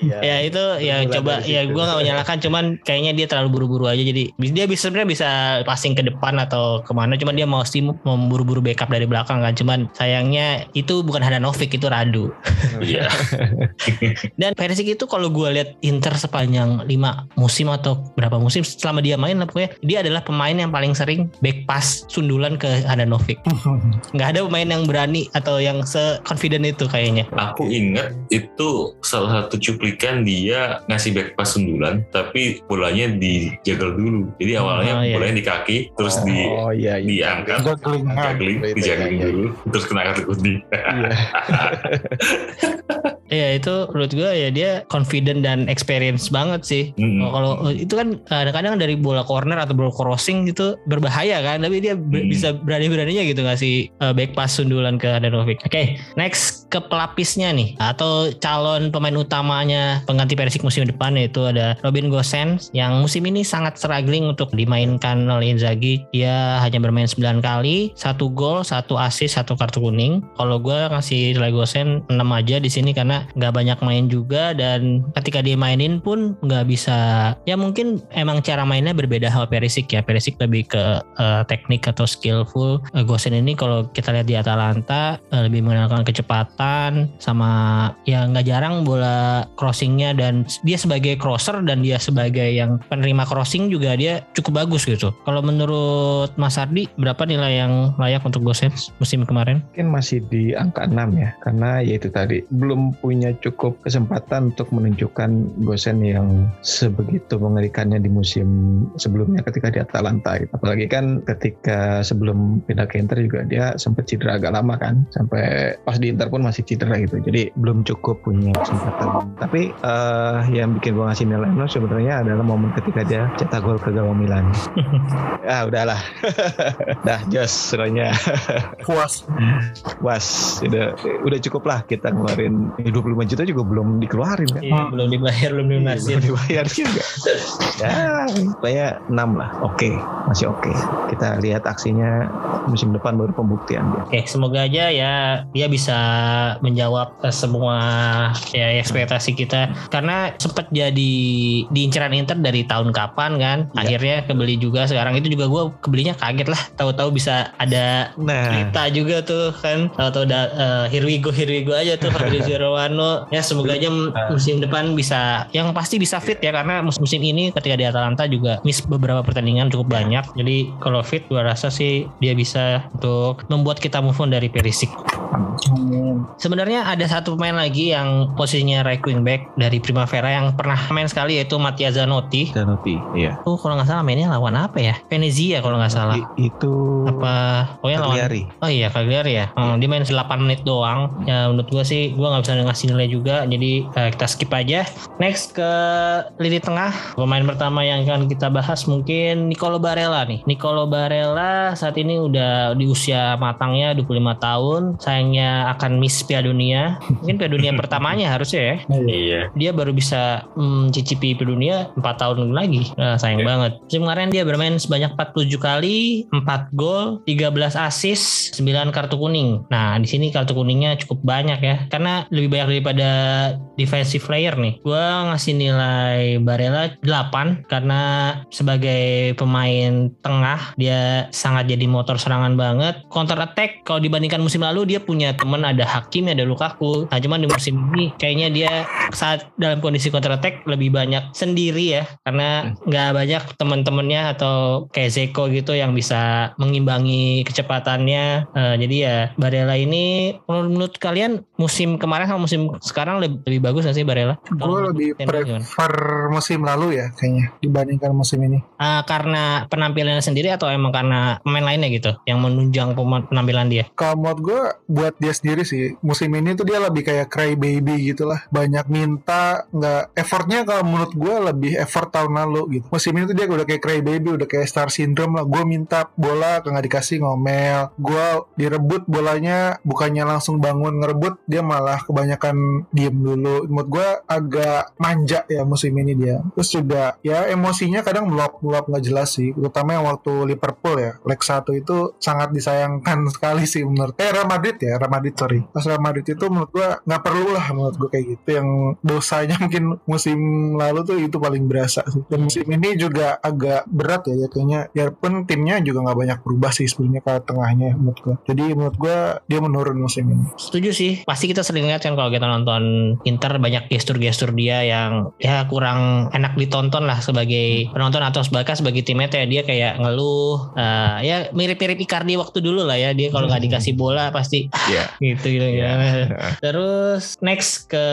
Iya. Ya itu ya Mulai coba ya gua nggak menyalahkan cuman kayaknya dia terlalu buru-buru aja jadi dia bisa sebenarnya bisa passing ke depan atau ke mana cuman dia mau sih memburu-buru backup dari belakang kan cuman sayangnya itu bukan Handanovic itu Radu iya. dan Perisic itu kalau gua lihat Inter sepanjang 5 musim atau berapa musim selama dia main lah pokoknya dia adalah pemain yang paling sering back pass sundulan ke Handanovic nggak ada pemain yang berani atau yang se-confident itu kayaknya Aku ingat itu salah satu cuplikan dia ngasih back pass sundulan, tapi bolanya dijagal dulu. Jadi awalnya Oh, iya. bolanya di kaki, terus di Oh iya iya. diangkat, juggling hand. juggling, Iya, iya, dijuggling iya. dulu, terus kena kartu kuning. Iya. ya itu menurut gue ya dia confident dan experience banget sih Mm-mm. Oh, kalau itu kan kadang-kadang dari bola corner atau bola crossing gitu berbahaya kan tapi dia ber- Hmm. bisa berani-beraninya gitu ngasih uh, back pass sundulan ke Handanovic. Oke, next ke pelapisnya nih atau calon pemain utamanya pengganti Persik musim depan yaitu ada Robin Gosens yang musim ini sangat struggling untuk dimainkan oleh Inzaghi. Dia hanya bermain 9 kali, satu gol, satu assist, satu kartu kuning. Kalau gue ngasih nilai Gosen 6 aja di sini karena nggak banyak main juga dan ketika dia mainin pun nggak bisa ya mungkin emang cara mainnya berbeda sama Perisic ya. Perisic lebih ke eh, teknik atau skillful. Eh, Gosen ini kalau kita lihat di Atalanta eh, lebih menggunakan kecepatan sama ya nggak jarang bola crossingnya dan dia sebagai crosser dan dia sebagai yang penerima crossing juga dia cukup bagus gitu. Kalau menurut Mas Ardi berapa nilai yang layak untuk Gosens musim kemarin? Mungkin masih di angka 6 ya karena ya itu tadi belum punya cukup kesempatan untuk menunjukkan Gosen yang sebegitu mengerikannya di musim sebelumnya ketika di Atalanta gitu. apalagi kan ketika sebelum pindah ke Inter juga dia sempat cedera agak lama kan sampai pas di Inter pun masih cedera gitu. Jadi belum cukup punya kesempatan. Tapi eh, yang bikin gua ngasih nilai 6 sebenarnya adalah momen ketika dia cetak gol ke gawang Milan. Ah udahlah. Dah jos sebenarnya puas. Was udah udah cukup lah kita ngeluarin 20 25 juta juga belum dikeluarin kan. Iya, belum dibayar, belum dilunasin. Belum dibayar juga. ya, kayak 6 lah. Oke, masih oke. Kita lihat aksinya musim depan baru pembuktian dia. Oke, semoga aja ya dia bisa menjawab eh, semua ya ekspektasi kita karena sempat jadi diincaran Inter dari tahun kapan kan. Iya. Akhirnya kebeli juga sekarang itu juga gue kebelinya kaget lah. Tahu-tahu bisa ada Nah, cerita juga tuh kan. Tahu-tahu da, eh, here we go, here we go aja tuh Fabrizio Romano. Ya semoga aja musim depan bisa yang pasti bisa fit ya karena mus- musim ini ketika di Atalanta juga miss beberapa pertandingan cukup banyak. Jadi kalau fit gue rasa sih dia bisa untuk membuat kita move on dari Perisic. Amin. Sebenarnya ada satu pemain lagi yang posisinya right wing back dari Primavera yang pernah main sekali yaitu Mattia Zanotti. Zanotti, iya. Oh kalau nggak salah mainnya lawan apa ya? Venezia kalau nggak salah. I- itu Apa? Pokoknya lawan. Cagliari. Oh iya Cagliari ya. Hmm, dia main 8 menit doang. Ya menurut gua sih gua nggak bisa ngasih nilai juga. Jadi eh, kita skip aja. Next ke lini tengah. Pemain pertama yang akan kita bahas mungkin Nicolo Barella nih. Nicolo Barella saat ini udah di usia matangnya 25 tahun. Sayangnya akan miss Piala Dunia. Mungkin Piala Dunia pertamanya harusnya ya Iya. dia baru bisa mencicipi Piala Dunia 4 tahun lagi. Nah, sayang Oke. banget. Musim kemarin dia bermain sebanyak 47 kali, 4 gol, 13 assist, 9 kartu kuning. Nah, di sini kartu kuningnya cukup banyak ya. Karena lebih banyak daripada defensive player nih. Gua ngasih nilai Barella 8 karena sebagai pemain tengah dia sangat jadi motor serangan banget. Counter attack kalau dibandingkan musim lalu dia punya temen ada Hakimi, ada Lukaku. Nah, cuman di musim ini kayaknya dia saat dalam kondisi counter attack lebih banyak sendiri ya karena nggak banyak teman-temannya atau kayak Zeko gitu yang bisa mengimbangi kecepatannya Eh, jadi ya Barella ini menurut, kalian musim kemarin sama sekarang lebih, lebih bagus nggak sih Barella? Gue lebih Tendon gimana? prefer musim lalu ya kayaknya dibandingkan musim ini. Ah, karena penampilannya sendiri atau emang karena pemain lainnya gitu yang menunjang penampilan dia? Kalau menurut gue buat dia sendiri sih musim ini tuh dia lebih kayak cry baby gitu lah. Banyak minta nggak effortnya kalau menurut gue lebih effort tahun lalu gitu. Musim ini tuh dia udah kayak cry baby, udah kayak star syndrome lah. Gue minta bola nggak dikasih ngomel. Gue direbut bolanya bukannya langsung bangun ngerebut dia malah kebanyakan diem dulu. Menurut gue agak manja ya musim ini dia. Terus juga ya emosinya kadang meluap-meluap nggak jelas sih. Terutama yang waktu Liverpool ya. Leg 1 itu sangat disayangkan sekali sih menurut eh Real Madrid ya Real Madrid sorry pas Real Madrid itu menurut gua nggak perlu lah menurut gua kayak gitu yang dosanya mungkin musim lalu tuh itu paling berasa sih dan musim ini juga agak berat ya, ya kayaknya ya pun timnya juga nggak banyak berubah sih sebenarnya ke tengahnya menurut gua jadi menurut gua dia menurun musim ini Setuju sih. Pasti kita sering lihat kan kalau kita nonton Inter banyak gestur-gestur dia yang ya kurang enak ditonton lah sebagai penonton atau bahkan sebagai teammate ya dia kayak ngeluh eh, ya mirip-mirip Icardi waktu dulu lah ya dia kalau nggak dikasih bola pasti Iya. gitu gitu. Iya. Terus next ke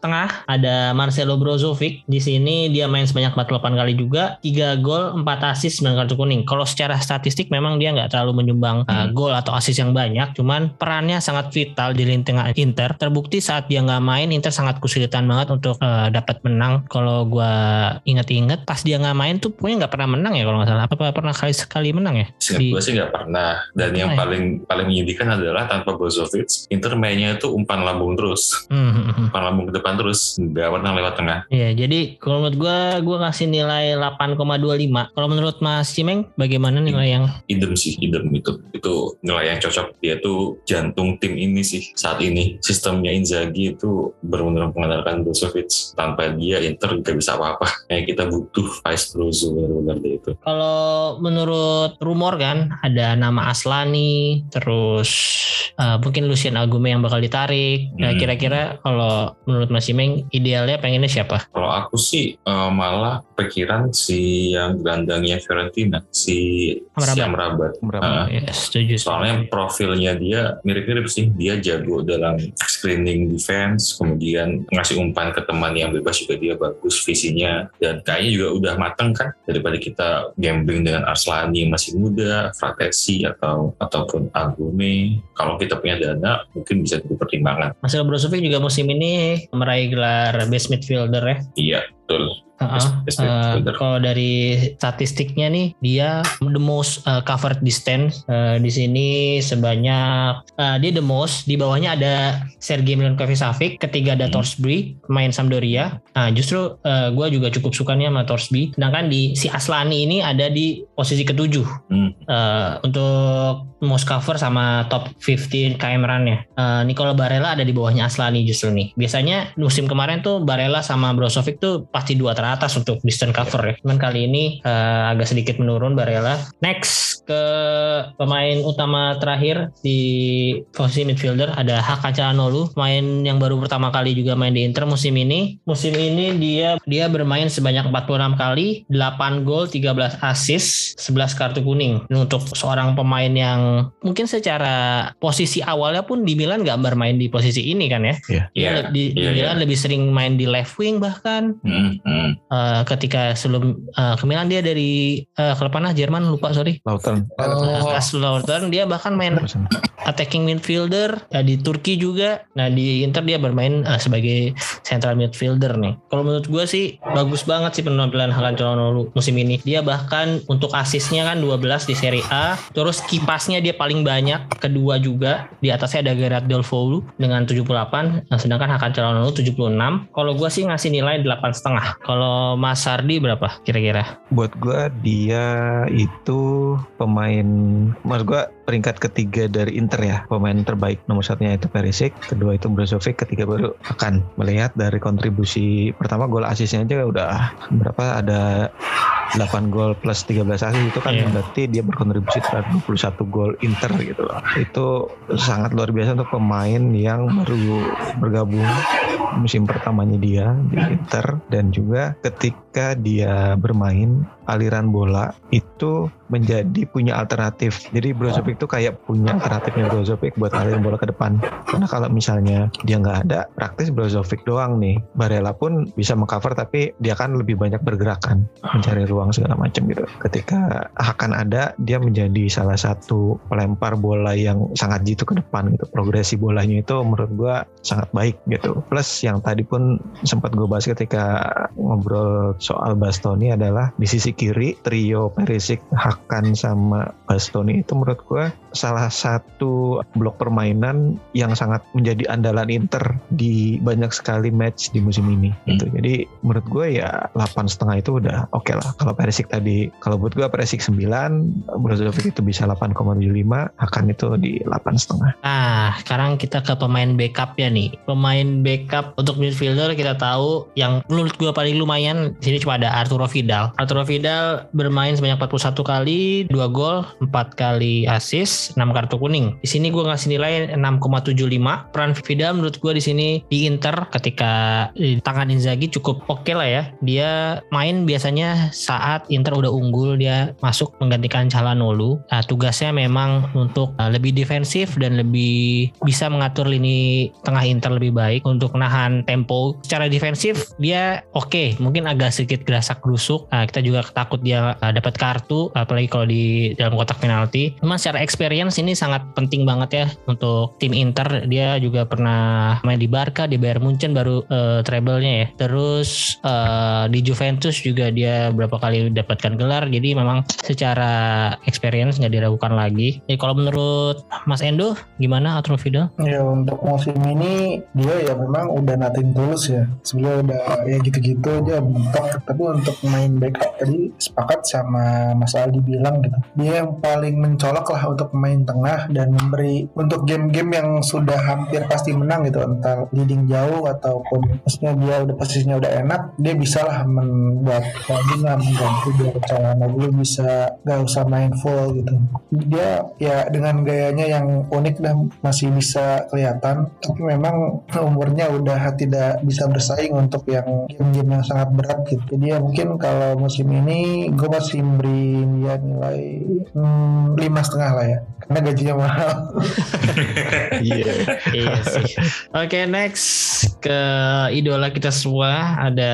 tengah ada Marcelo Brozovic. Di sini dia main sebanyak 48 kali juga, 3 gol, 4 assist, 9 kartu kuning. Kalau secara statistik memang dia nggak terlalu menyumbang uh, gol atau assist yang banyak, cuman perannya sangat vital di lini tengah Inter. Terbukti saat dia nggak main, Inter sangat kesulitan banget untuk uh, dapat menang. Kalau gua inget-inget, pas dia nggak main tuh pokoknya nggak pernah menang ya kalau nggak salah. Apa pernah kali sekali menang ya? Di- gue sih nggak pernah. Dan yang Pernah ya? paling paling menyedihkan adalah tanpa Brozovic, Inter mainnya itu umpan lambung terus, Hmm, hmm, hmm. umpan lambung ke depan terus, nggak pernah lewat tengah. Iya, jadi kalau menurut gua gua ngasih nilai 8,25. Kalau menurut Mas Cimeng bagaimana nilai yang idem sih idem itu itu nilai yang cocok dia tuh jantung tim ini sih saat ini sistemnya Inzaghi itu benar-benar mengandalkan Brozovic tanpa dia Inter nggak bisa apa-apa kayak kita butuh Vice Brozo benar-benar dia itu kalau menurut rumor kan ada nama Aslani, terus eh, mungkin Lucien Agume yang bakal ditarik. Nah, Hmm. kira-kira kalau menurut Mas Cimeng idealnya pengennya siapa? kalau aku sih eh, malah pikiran si yang gelandangnya Fiorentina si Amrabat. si Amrabat? Ah. Ya, setuju. Soalnya profilnya dia mirip-mirip sih. Dia jago dalam screening defense, kemudian ngasih umpan ke teman yang bebas juga dia bagus visinya. Dan kayaknya juga udah mateng kan daripada kita gambling dengan Arslani yang masih muda, Fratesi atau ataupun Agume. Kalau kita punya dana mungkin bisa jadi pertimbangan. Marcelo Brozovic juga musim ini meraih gelar best midfielder ya. Iya, betul. Uh, midfielder. kalau dari statistiknya nih dia the most uh, covered distance Uh, di sini sebanyak uh, dia the most di bawahnya ada Sergei Milinkovic Savic ketiga ada Hmm. Torsby main Sampdoria nah justru uh, gue juga cukup sukanya sama Torsby sedangkan di si Aslani ini ada di posisi ketujuh Hmm. uh, untuk most cover sama top 15 KM run-nya. Uh, Nicola Barella ada di bawahnya Aslani justru nih. Biasanya musim kemarin tuh Barella sama Brozovic tuh pasti dua teratas untuk distance cover ya. Cuman kali ini uh, agak sedikit menurun Barella. Next ke pemain utama terakhir di posisi midfielder ada Hakan Calhanoglu, pemain yang baru pertama kali juga main di Inter musim ini. Musim ini dia dia bermain sebanyak 46 kali, 8 gol, 13 assist, 11 kartu kuning. Ini untuk seorang pemain yang mungkin secara posisi awalnya pun di Milan nggak bermain di posisi ini kan ya. Iya. Dia Iya, le- di, di iya, Milan lebih sering main di left wing bahkan Hmm, hmm. Eh, ketika sebelum eh, ke Milan dia dari eh, klub mana Jerman lupa sorry. Lautern. Oh. Kaiserslautern dia bahkan main attacking midfielder ya di Turki juga. Nah di Inter dia bermain eh, sebagai central midfielder nih. Kalau menurut gue sih bagus banget sih penampilan Hakan Calhanoglu musim ini. Dia bahkan untuk asisnya kan 12 di Serie A. Terus kipasnya dia paling banyak kedua juga. Di atasnya ada Gerard Delvaux dengan 78. Nah, sedangkan Hakan Calhanoglu 76. Kalau gue sih ngasih nilai 8,5. Kalau Mas Sardi berapa kira-kira? Buat gua dia itu pemain Mas gua peringkat ketiga dari Inter ya. Pemain terbaik nomor satunya itu Perisic kedua itu Brozovic ketiga baru akan. Melihat dari kontribusi pertama gol asisnya aja udah berapa? Ada 8 gol plus 13 asis. Itu kan Iya. berarti dia berkontribusi terhadap 21 gol Inter gitu loh. Itu sangat luar biasa untuk pemain yang baru bergabung musim pertamanya dia di Inter. Dan juga ketika dia bermain aliran bola itu menjadi punya alternatif. Jadi Brozovic itu kayak punya alternatifnya Brozovic buat aliran bola ke depan. Karena kalau misalnya dia nggak ada, praktis Brozovic doang nih. Barella pun bisa mengcover tapi dia kan lebih banyak bergerakan mencari ruang segala macam gitu. Ketika akan ada, dia menjadi salah satu pelempar bola yang sangat jitu ke depan gitu. Progresi bolanya itu menurut gua sangat baik gitu. Plus yang tadi pun sempat gue bahas ketika ngobrol soal Bastoni adalah di sisi kiri trio Perisic, Hakan sama Bastoni itu menurut gue salah satu blok permainan yang sangat menjadi andalan Inter di banyak sekali match di musim ini gitu. Jadi menurut gue ya 8 setengah itu udah oke lah. Kalau Perisic tadi kalau buat gue Perisic 9, Brozovic itu bisa 8,75, Hakan itu di 8 setengah. Nah, sekarang kita ke pemain backup ya nih. Pemain backup untuk midfielder kita tahu yang menurut gue paling lumayan di sini cuma ada Arturo Vidal. Arturo Vidal bermain sebanyak 41 kali, 2 gol, 4 kali assist, 6 kartu kuning. Di sini gue ngasih nilai 6,75. Peran Vidal menurut gue di sini di Inter ketika di tangan Inzaghi cukup oke lah ya. Dia main biasanya saat Inter udah unggul dia masuk menggantikan Calhanoglu. Nah, tugasnya memang untuk uh, lebih defensif dan lebih bisa mengatur lini tengah Inter lebih baik untuk menahan tempo. Secara defensif dia oke, mungkin agak sedikit gerasak gerusuk. Nah, kita juga takut dia uh, dapat kartu apalagi kalau di dalam kotak penalti. Cuma secara experience ini sangat penting banget ya untuk tim Inter. Dia juga pernah main di Barca, di Bayern Munchen baru uh, treble-nya ya. Terus uh, di Juventus juga dia berapa kali dapatkan gelar. Jadi memang secara experience nggak diragukan lagi. Jadi kalau menurut Mas Endo gimana Arturo Vidal? Ya untuk musim ini dia ya memang udah nating tulus ya. Sebelumnya udah ya gitu-gitu aja mentok. Tapi untuk main backup tadi sepakat sama Mas Aldi bilang gitu. Dia yang paling mencolok lah untuk main tengah dan memberi untuk game-game yang sudah hampir pasti menang gitu. Entah leading jauh ataupun maksudnya dia udah posisinya udah enak. Dia bisa lah membuat Ferdinand mengganti biar Calhanoglu bisa gak usah main full gitu. Dia ya dengan gayanya yang unik dan masih bisa kelihatan tapi memang umurnya udah tidak bisa bersaing untuk yang game-game yang sangat berat gitu jadi ya mungkin kalau musim ini ini gue masih beri dia nilai hmm, lima setengah lah ya karena gajinya mahal Iya. iya sih. Oke next ke idola kita semua ada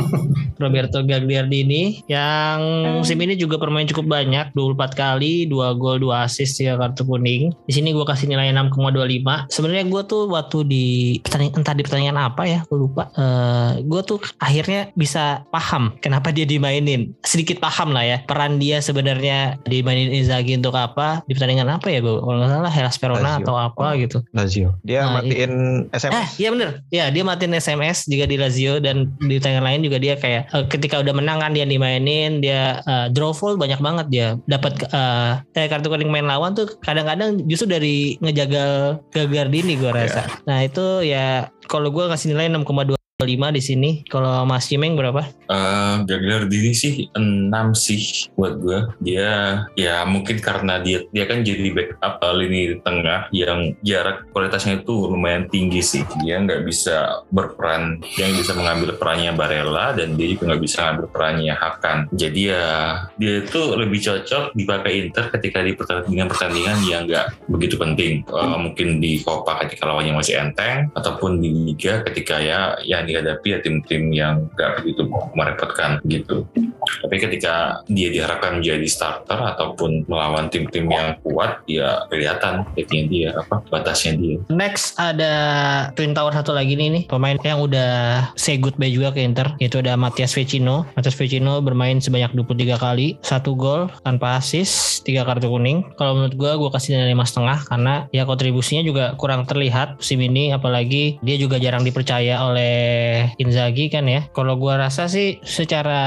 Roberto Gagliardini yang musim ini juga bermain cukup banyak 24 kali 2 gol 2 assist 3 kartu kuning. Di sini gue kasih nilai 6,25. Sebenarnya gue tuh waktu di pertandingan entah di pertandingan apa ya gue lupa. Eh gue tuh akhirnya bisa paham kenapa dia dimainin. Sedikit paham lah ya peran dia sebenarnya dimainin Inzaghi untuk apa di pertandingan apa ya gue kalau nggak salah Hellas Verona Lazio. atau apa gitu. Lazio. Dia Nah, matiin Eh, SMS. iya bener. Ya, dia matiin SMS juga di Lazio dan di pertandingan lain juga dia kayak eh, ketika udah menang kan dia dimainin, dia eh, draw full banyak banget dia. Dapat eh eh, kartu kuning main lawan tuh kadang-kadang justru dari ngejagal Gagardini gua rasa. Nah, itu ya kalau gua ngasih nilai 6,25 di sini. Kalau Mas Cimeng berapa? Eh, Gagliardini sih 6 sih buat gue. Dia ya mungkin karena dia dia kan jadi backup uh, lini tengah yang jarak kualitasnya itu lumayan tinggi sih. Dia nggak bisa berperan, nggak bisa mengambil perannya Barella dan dia juga nggak bisa ngambil perannya Hakan. Jadi ya dia itu lebih cocok dipakai Inter ketika di pertandingan-pertandingan yang nggak begitu penting. Eh, mungkin di Copa ketika lawannya masih enteng ataupun di Liga ketika ya yang dihadapi ya tim-tim yang nggak begitu merepotkan gitu. Tapi ketika dia diharapkan menjadi starter ataupun melawan tim-tim yang kuat, ya kelihatan titiknya dia apa batasnya dia. Next ada Twin Tower satu lagi nih, nih pemain yang udah say goodbye juga ke Inter yaitu ada Matias Vecino. Matias Vecino bermain sebanyak 23 kali, satu gol tanpa assist, tiga kartu kuning. Kalau menurut gua gua kasih nilai lima setengah karena ya kontribusinya juga kurang terlihat musim ini apalagi dia juga jarang dipercaya oleh Inzaghi kan ya. Kalau gua rasa sih secara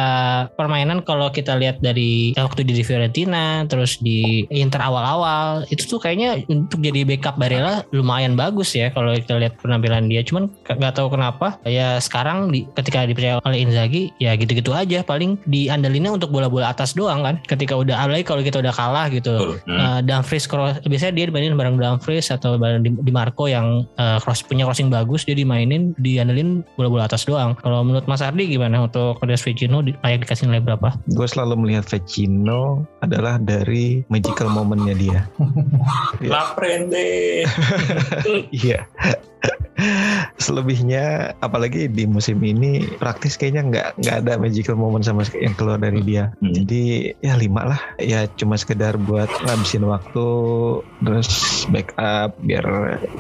permainan kalau kita lihat dari waktu di Fiorentina terus di Inter awal-awal itu tuh kayaknya untuk jadi backup Barella lumayan bagus ya kalau kita lihat penampilan dia cuman nggak tahu kenapa ya sekarang di, ketika dipercaya oleh Inzaghi ya gitu-gitu aja paling diandalinnya untuk bola-bola atas doang kan ketika udah apalagi kalau kita udah kalah gitu Betul. Hmm. Uh, Dumfries cross, biasanya dia dimainin bareng Dumfries atau bareng di, di Marco yang uh, cross punya crossing bagus dia dimainin diandelin bola-bola atas doang. Kalau menurut Mas Ardi gimana untuk Matias Vecino di- layak dikasih nilai berapa? Gue selalu melihat Vecino adalah dari magical momennya dia. La prende. Iya. Selebihnya apalagi di musim ini praktis kayaknya nggak nggak ada magical moment sama yang keluar dari dia. Hmm. Jadi ya lima lah. Ya cuma sekedar buat ngabisin waktu terus backup biar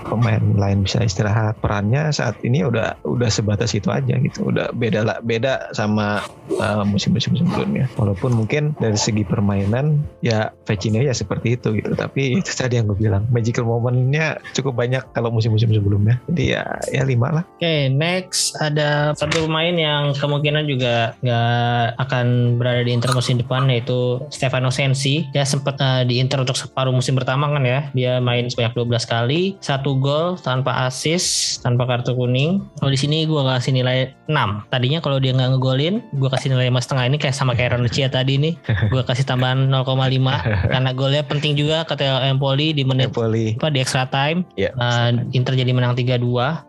pemain lain bisa istirahat. Perannya saat ini udah udah sebatas itu aja gitu. Udah beda lah beda sama uh, musim-musim sebelumnya. Walaupun mungkin dari segi permainan ya Vecino ya seperti itu gitu. Tapi itu tadi yang gue bilang magical momentnya cukup banyak kalau musim-musim sebelumnya. Jadi ya ya lima lah. Oke, next ada satu pemain yang kemungkinan juga nggak akan berada di Inter musim depan yaitu Stefano Sensi. Dia sempat uh, di Inter untuk separuh musim pertama kan ya. Dia main sebanyak 12 kali, satu gol tanpa assist, tanpa kartu kuning. Kalau di sini gue kasih nilai 6. Tadinya kalau dia nggak ngegolin, gue kasih nilai 5 setengah ini kayak sama kayak Ronaldo tadi nih. Gue kasih tambahan 0,5 karena golnya penting juga kata Empoli di menit Napoli. apa di extra time Ya. Uh, Inter jadi menang 3-2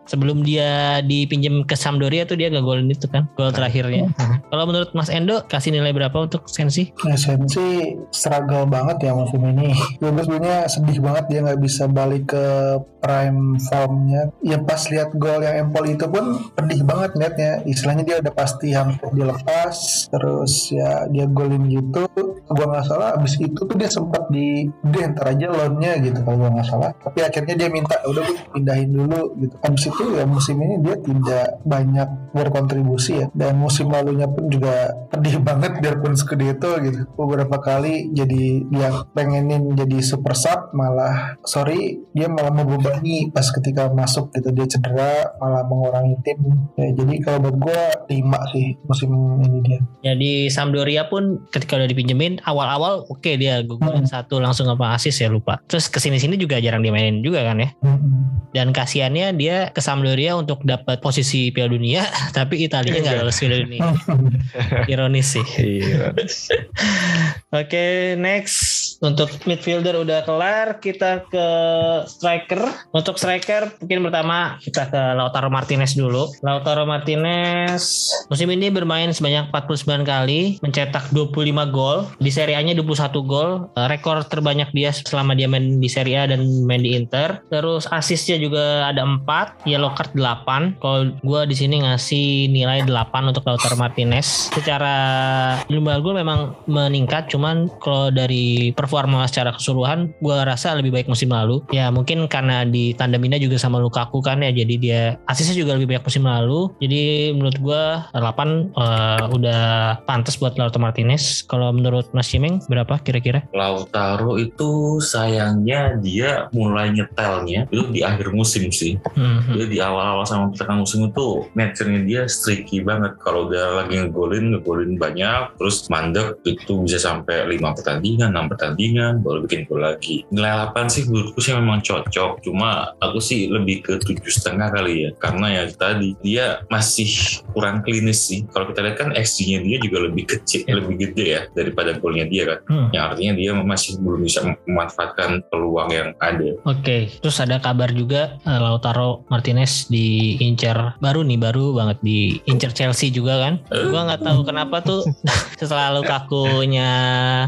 sebelum dia dipinjam ke Sampdoria tuh dia gak golin itu kan gol terakhirnya kalau menurut Mas Endo kasih nilai berapa untuk Sensi Sensi struggle banget ya musim ini. Gue sebenarnya sedih banget dia nggak bisa balik ke prime formnya. Ya pas lihat gol yang Empoli itu pun pedih banget liatnya. Istilahnya dia udah pasti hampir dilepas. Terus ya dia golin gitu. Gua nggak salah abis itu tuh dia sempat di dia ntar aja loannya gitu kalau gua nggak salah. Tapi akhirnya dia minta udah gue pindahin dulu gitu. Itu ya musim ini dia tidak banyak berkontribusi ya. Dan musim lalunya pun juga pedih banget biarpun Scudetto gitu. Beberapa kali jadi dia pengenin jadi super sub malah sorry dia malah membebani pas ketika masuk gitu dia cedera malah mengurangi tim. Ya, jadi kalau buat gue lima sih musim ini dia. ya di Sampdoria pun ketika udah dipinjemin awal-awal oke dia golin satu langsung apa asis ya lupa terus ke sini-sini juga jarang dimainin juga kan ya dan kasihannya dia ke Sampdoria untuk dapat posisi Piala Dunia tapi Italia nggak lolos Piala Dunia. Ironis sih. Iya. Oke, next Untuk midfielder udah kelar, kita ke striker. Untuk striker mungkin pertama kita ke Lautaro Martinez dulu. Lautaro Martinez musim ini bermain sebanyak 49 kali, mencetak 25 gol. Di Serie A-nya 21 gol. Eh, Rekor terbanyak dia selama dia main di Serie A dan main di Inter. Terus asisnya juga ada 4, yellow card 8. Kalau gue di sini ngasih nilai 8 untuk Lautaro Martinez. Secara jumlah gol memang meningkat, cuman kalau dari performa secara keseluruhan, gue rasa lebih baik musim lalu. Ya mungkin karena di tandeminnya juga sama Lukaku kan ya, jadi dia asisnya juga lebih banyak musim lalu. Jadi menurut gue 8 uh, udah pantas buat Lautaro Martinez. Kalau menurut Mas Cimeng berapa kira-kira? Lautaro itu sayangnya dia mulai nyetelnya itu di akhir musim sih. Hmm. Dia di awal-awal sama pertengahan musim itu nature-nya dia streaky banget. Kalau udah lagi ngegolin, ngegolin banyak, terus mandek itu bisa sampai 5 pertandingan, 6 pertandingan, baru bikin gol lagi. Nilai 8 sih menurutku sih memang cocok. Cuma aku sih lebih ke tujuh setengah kali ya. Karena ya tadi dia masih kurang klinis sih. Kalau kita lihat kan XG-nya dia juga lebih kecil, Ya. lebih gede ya daripada golnya dia kan. Hmm. Yang artinya dia masih belum bisa memanfaatkan peluang yang ada. Oke, terus ada kabar juga eh, Lautaro Martinez diincar baru nih baru banget diincar Chelsea juga kan. Gua nggak tahu kenapa tuh setelah Lukaku-nya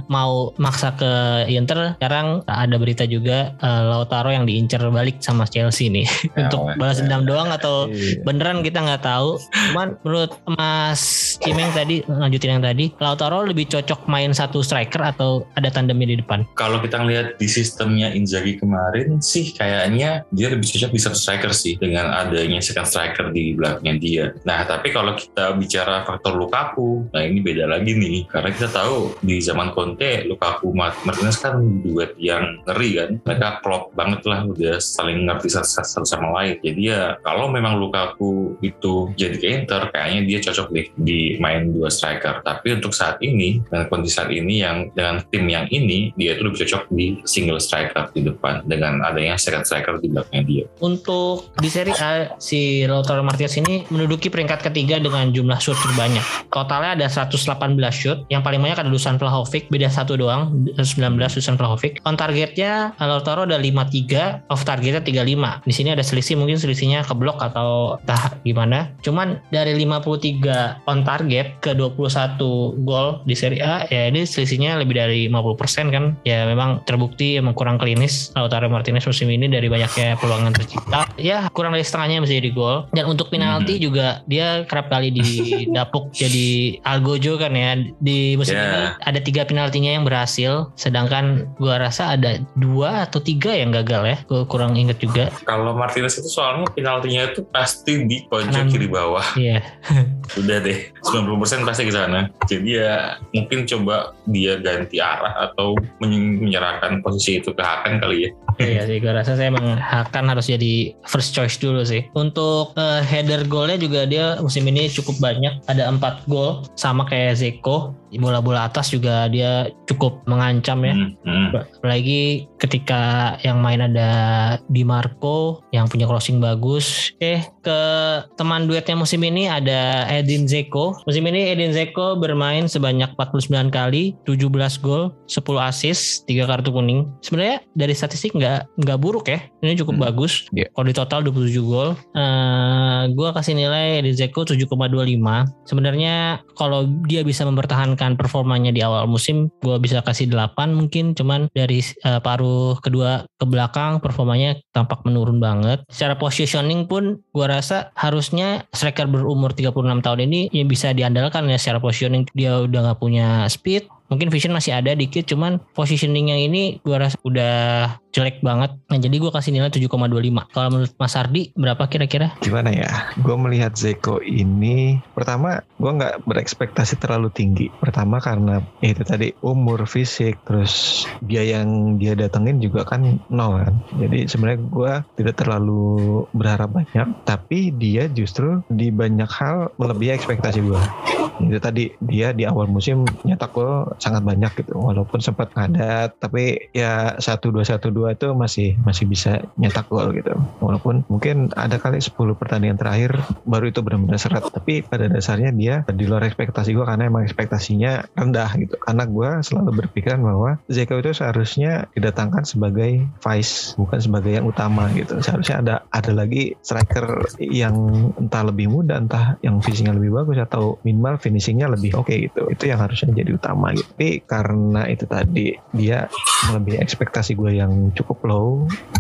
mau maksa ke Inter, sekarang ada berita juga eh, Lautaro yang diincar balik sama Chelsea nih untuk Ya, balas ya. dendam doang atau Iya. beneran kita nggak tahu. Cuman menurut Mas Cimeng tadi lanjutin yang tadi, Lautaro lebih cocok main satu striker atau ada tandemnya di depan? Kalau kita ngelihat di sistemnya Inzaghi kemarin sih kayaknya dia lebih cocok di satu striker sih dengan adanya second striker di belakangnya dia. Nah tapi kalau kita bicara faktor Lukaku, nah ini beda lagi nih karena kita tahu di zaman Conte Lukaku Mart- Martinez kan duet yang ngeri kan. Mereka klop banget lah udah saling ngerti satu, sama lain. Jadi ya kalau memang Lukaku itu jadi ke kayaknya dia cocok deh di main dua striker. Tapi untuk saat ini dengan kondisi saat ini yang dengan tim yang ini dia itu lebih cocok di single striker di depan dengan adanya second striker di belakangnya dia. Untuk di Serie A si Lautaro Martinez ini menduduki peringkat ketiga dengan jumlah shoot terbanyak. Totalnya ada 118 shoot. Yang paling banyak ada Dusan Vlahovic, beda satu doang, 19 Dusan Vlahovic. On targetnya Lautaro ada 53, off targetnya 35. Di sini ada selisih mungkin selisihnya ke blok atau entah gimana. Cuman dari 53 on target ke 21 gol di Serie A ya ini selisihnya lebih dari 50% kan. Ya memang terbukti emang kurang klinis Lautaro Martinez musim ini dari banyaknya peluang yang tercipta. Ya kurang dari setengahnya bisa jadi gol. Dan untuk penalti juga dia kerap kali didapuk jadi Algojo kan ya. Di musim Ya. ini ada tiga penaltinya yang berhasil. Sedangkan gua rasa ada dua atau tiga yang gagal ya. Gue kurang inget juga. Kalau Martinez itu soalnya penaltinya itu pasti di pojok kiri bawah. Iya. Udah deh, 90% pasti ke sana. Jadi ya mungkin coba dia ganti arah atau men- menyerahkan posisi itu ke Hakan kali ya. Iya sih, gue rasa saya emang akan harus jadi first choice dulu sih. Untuk eh, header golnya juga dia musim ini cukup banyak, ada 4 gol sama kayak Zeko. Bola-bola atas juga dia cukup mengancam ya. Hmm, hmm. Apalagi ketika yang main ada Di Marco yang punya crossing bagus. Eh ke teman duetnya musim ini ada Edin Zeko. Musim ini Edin Zeko bermain sebanyak 49 kali, 17 gol, 10 assist, 3 kartu kuning. Sebenarnya dari statistik nggak nggak buruk ya. Ini cukup Hmm. bagus. Iya. Kalau di total 27 gol. Eh gua kasih nilai Edin Zeko 7,25. Sebenarnya kalau dia bisa mempertahankan performanya di awal musim, gua bisa kasih 8 mungkin. Cuman dari eh, paruh kedua ke belakang performanya tampak menurun banget. Secara positioning pun gua rasa harusnya striker berumur 36 tahun ini yang bisa diandalkan ya secara positioning. Dia udah nggak punya speed, mungkin vision masih ada dikit cuman positioning yang ini gua rasa udah jelek banget nah jadi gua kasih nilai 7,25 kalau menurut Mas Ardi berapa kira-kira Gimana ya? Gue melihat Zeko ini pertama gue nggak berekspektasi terlalu tinggi. Pertama karena ya itu tadi umur fisik terus biaya yang dia datengin juga kan nol kan. Jadi sebenarnya gue tidak terlalu berharap banyak. Tapi dia justru di banyak hal melebihi ekspektasi gue. itu tadi dia di awal musim nyetak gol sangat banyak gitu walaupun sempat ngadat tapi ya satu dua satu dua itu masih masih bisa nyetak gol gitu. Walaupun mungkin ada kali 10 pertandingan terakhir baru itu benar-benar seret. Tapi pada dasarnya dia di luar ekspektasi gue karena emang ekspektasinya rendah gitu. Karena gue selalu berpikiran bahwa Zeko itu seharusnya didatangkan sebagai vice bukan sebagai yang utama gitu. Seharusnya ada ada lagi striker yang entah lebih muda entah yang finishingnya lebih bagus atau minimal finishingnya lebih oke okay gitu. Itu yang harusnya jadi utama gitu. Tapi karena itu tadi dia melebihi ekspektasi gue yang cukup low.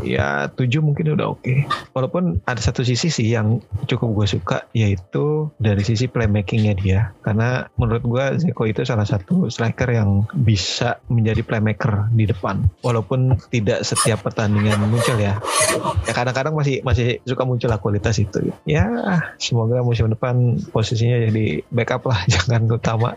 Ya 7 mungkin udah oke. Okay. walaupun ada satu sisi sih yang cukup gue suka yaitu dari sisi playmakingnya dia. Karena menurut gue Zeko itu salah satu striker yang bisa menjadi playmaker di depan. Walaupun tidak setiap pertandingan muncul ya. Ya kadang-kadang masih masih suka muncul lah kualitas itu. Ya semoga musim depan posisinya jadi backup lah jangan utama.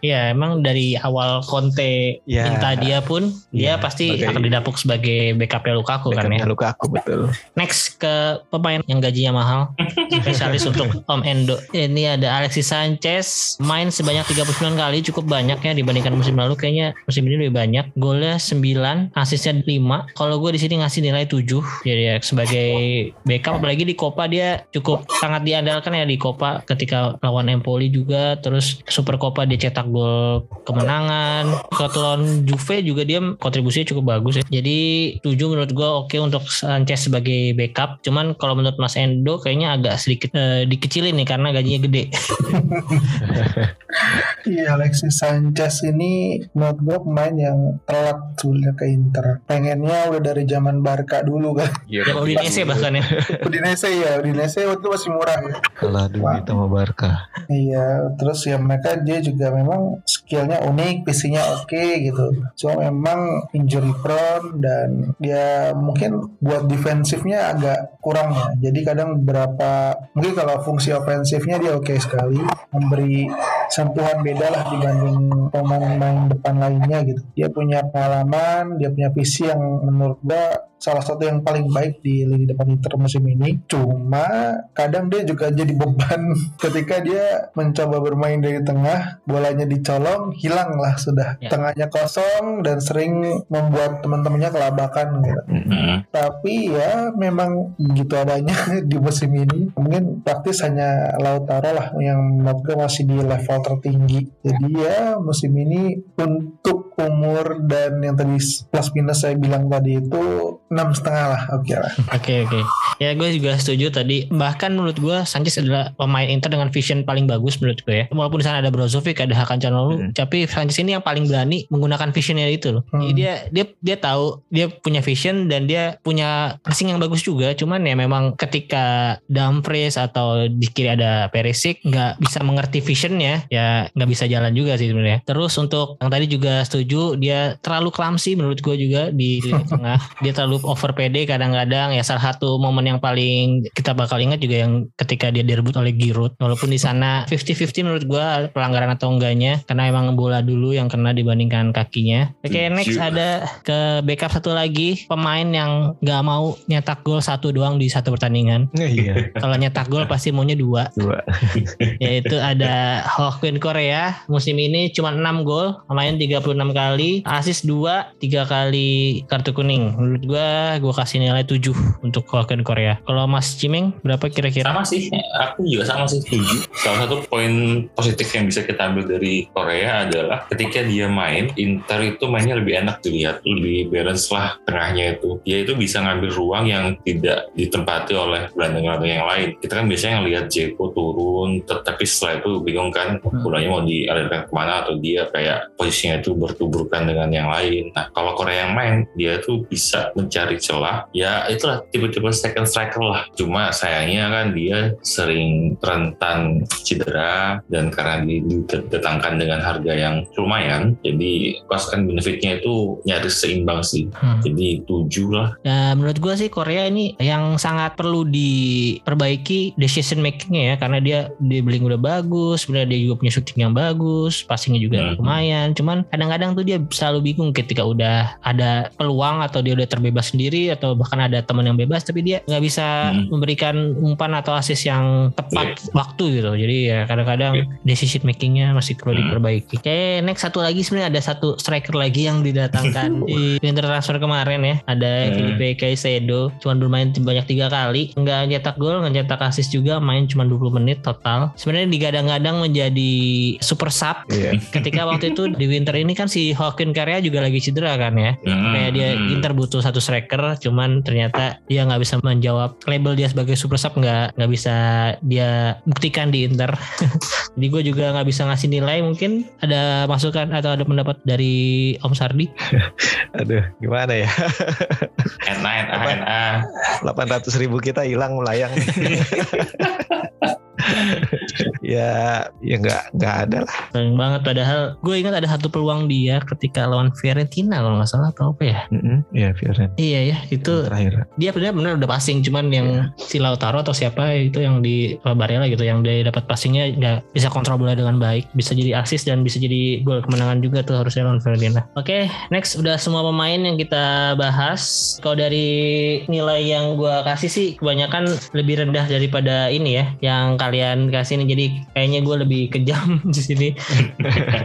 Ya emang dari awal Conte Ya. minta dia pun dia Ya, pasti sebagai- akan didapuk sebagai backupnya Lukaku kan ya. Lukaku betul. Next ke pemain yang gajinya mahal. Spesialis untuk Om Endo. Ini ada Alexis Sanchez. Main sebanyak 39 kali Cukup banyak ya dibandingkan musim lalu. Kayaknya musim ini lebih banyak. Golnya 9 Asisnya 5 Kalau gue di sini ngasih nilai 7 Jadi ya sebagai backup Apalagi di Copa dia cukup sangat diandalkan ya di Copa Ketika lawan Empoli juga. Terus Super Copa dia cetak gol kemenangan. Lawan Juve juga dia kontribusinya cukup bagus ya. Jadi 7 menurut gue oke untuk Sanchez sebagai backup cuman kalau menurut Mas Endo kayaknya agak sedikit eh, dikecilin nih karena gajinya gede Iya Alexis Sanchez ini menurut gue pemain yang telat sebenarnya ke Inter. Pengennya udah dari zaman Barca dulu kan. ya Udinese bahkan ya Udinese ya, Udinese waktu itu masih murah ya. kalah dulu Wah. sama Barca Iya, terus ya mereka dia juga memang skillnya unik, visinya oke gitu. Cuma memang injury prone dan ya mungkin buat defensifnya agak kurang ya. Jadi kadang beberapa mungkin kalau fungsi ofensifnya dia oke sekali, memberi sentuhan beda lah dibanding pemain-pemain depan lainnya gitu. Dia punya pengalaman, dia punya visi yang menurut gua salah satu yang paling baik di lini depan Inter musim ini. Cuma kadang dia juga jadi beban ketika dia mencoba bermain dari tengah, bolanya dicolong, hilang lah sudah. Ya. Tengahnya kosong dan sering membuat teman-temannya kelabakan gitu. Hmm. Tapi ya memang gitu adanya di musim ini. Mungkin praktis hanya Lautaro lah yang menurut gue masih di level tertinggi. Jadi ya musim ini untuk umur dan yang tadi plus minus saya bilang tadi itu enam setengah lah oke lah. oke oke ya gue juga setuju tadi bahkan menurut gue Sanchez adalah pemain Inter dengan vision paling bagus menurut gue ya walaupun di sana ada Brozovic ada Hakan Calhanoglu Hmm. tapi Sanchez ini yang paling berani menggunakan visionnya itu loh Hmm. Jadi dia dia dia tahu dia punya vision dan dia punya passing yang bagus juga cuman ya memang ketika Dumfries atau di kiri ada Perisic nggak bisa mengerti visionnya ya nggak bisa jalan juga sih sebenarnya terus untuk yang tadi juga setuju dia terlalu clumsy menurut gue juga di lini tengah. Dia terlalu over PD kadang-kadang. Ya salah satu momen yang paling kita bakal ingat juga yang ketika dia direbut oleh Giroud. Walaupun di sana 50-50 menurut gue pelanggaran atau enggaknya. Karena emang bola dulu yang kena dibandingkan kakinya. Oke next Setuju. ada ke backup satu lagi. Pemain yang nggak mau nyetak gol satu doang di satu pertandingan. Iya. Kalau nyetak gol pasti maunya dua. Dua. Yaitu ada Hokkien Korea musim ini cuma 6 gol main 36 kali asis 2 3 kali kartu kuning menurut gua gua kasih nilai 7 untuk Hokkien Korea kalau Mas Cimeng berapa kira-kira Sama sih, aku juga sama sih setuju. Salah satu poin positif yang bisa kita ambil dari Korea adalah ketika dia main, Inter itu mainnya lebih enak dilihat, lebih balance lah tengahnya itu. Dia itu bisa ngambil ruang yang tidak ditempati oleh gelandang-gelandang yang lain. Kita kan biasanya ngelihat Jeko turun, tetapi setelah itu bingung kan bolanya mau dialirkan ke mana atau dia kayak posisinya itu bertuburkan dengan yang lain. Nah kalau Korea yang main, dia tuh bisa mencari celah. Ya itulah tipe-tipe second striker lah. Cuma sayangnya kan dia sering rentan cedera dan karena didatangkan dengan harga yang lumayan, jadi cost and benefitnya itu nyaris seimbang sih. Hmm. Jadi tujuh lah. Nah, menurut gua sih Korea ini yang sangat perlu diperbaiki decision makingnya ya karena dia dribbling udah bagus, sebenarnya dia juga punya shooting yang bagus, passingnya juga Hmm. lumayan. Cuman kadang-kadang tuh dia selalu bingung ketika udah ada peluang atau dia udah terbebas sendiri atau bahkan ada teman yang bebas tapi dia nggak bisa Hmm. memberikan umpan atau asis yang tepat waktu gitu jadi ya kadang-kadang decision makingnya masih perlu Hmm. diperbaiki oke next satu lagi sebenarnya ada satu striker lagi yang didatangkan di winter transfer kemarin ya ada Hmm. Felipe Caicedo cuma bermain banyak tiga kali nggak nyetak gol nggak nyetak asis juga main cuma 20 menit total sebenarnya digadang-gadang menjadi super sub Iya. ketika waktu itu di winter ini kan si Hawkin Karya juga lagi cedera kan ya Hmm. kayak dia Inter butuh satu striker cuman ternyata dia nggak bisa menjawab label dia sebagai super sub nggak nggak bisa dia buktikan di Inter jadi gue juga nggak bisa ngasih nilai mungkin ada masukan atau ada pendapat dari Om Sardi Aduh, gimana ya? NA, NA? NA. 800 ribu kita hilang melayang. ya, ya nggak nggak ada lah. Sayang banget padahal gue ingat ada satu peluang dia ketika lawan Fiorentina kalau nggak salah atau apa ya Iya, Fioren. iya ya itu Terakhir. dia benar-benar udah passing cuman yang si Lautaro atau siapa itu yang di Barella gitu yang dia dapat passingnya nggak bisa kontrol bola dengan baik bisa jadi asis dan bisa jadi gol kemenangan juga tuh harusnya lawan Fiorentina oke next udah semua pemain yang kita bahas kalau dari nilai yang gua kasih sih kebanyakan lebih rendah daripada ini ya yang kalian kasih ini jadi kayaknya gue lebih kejam di sini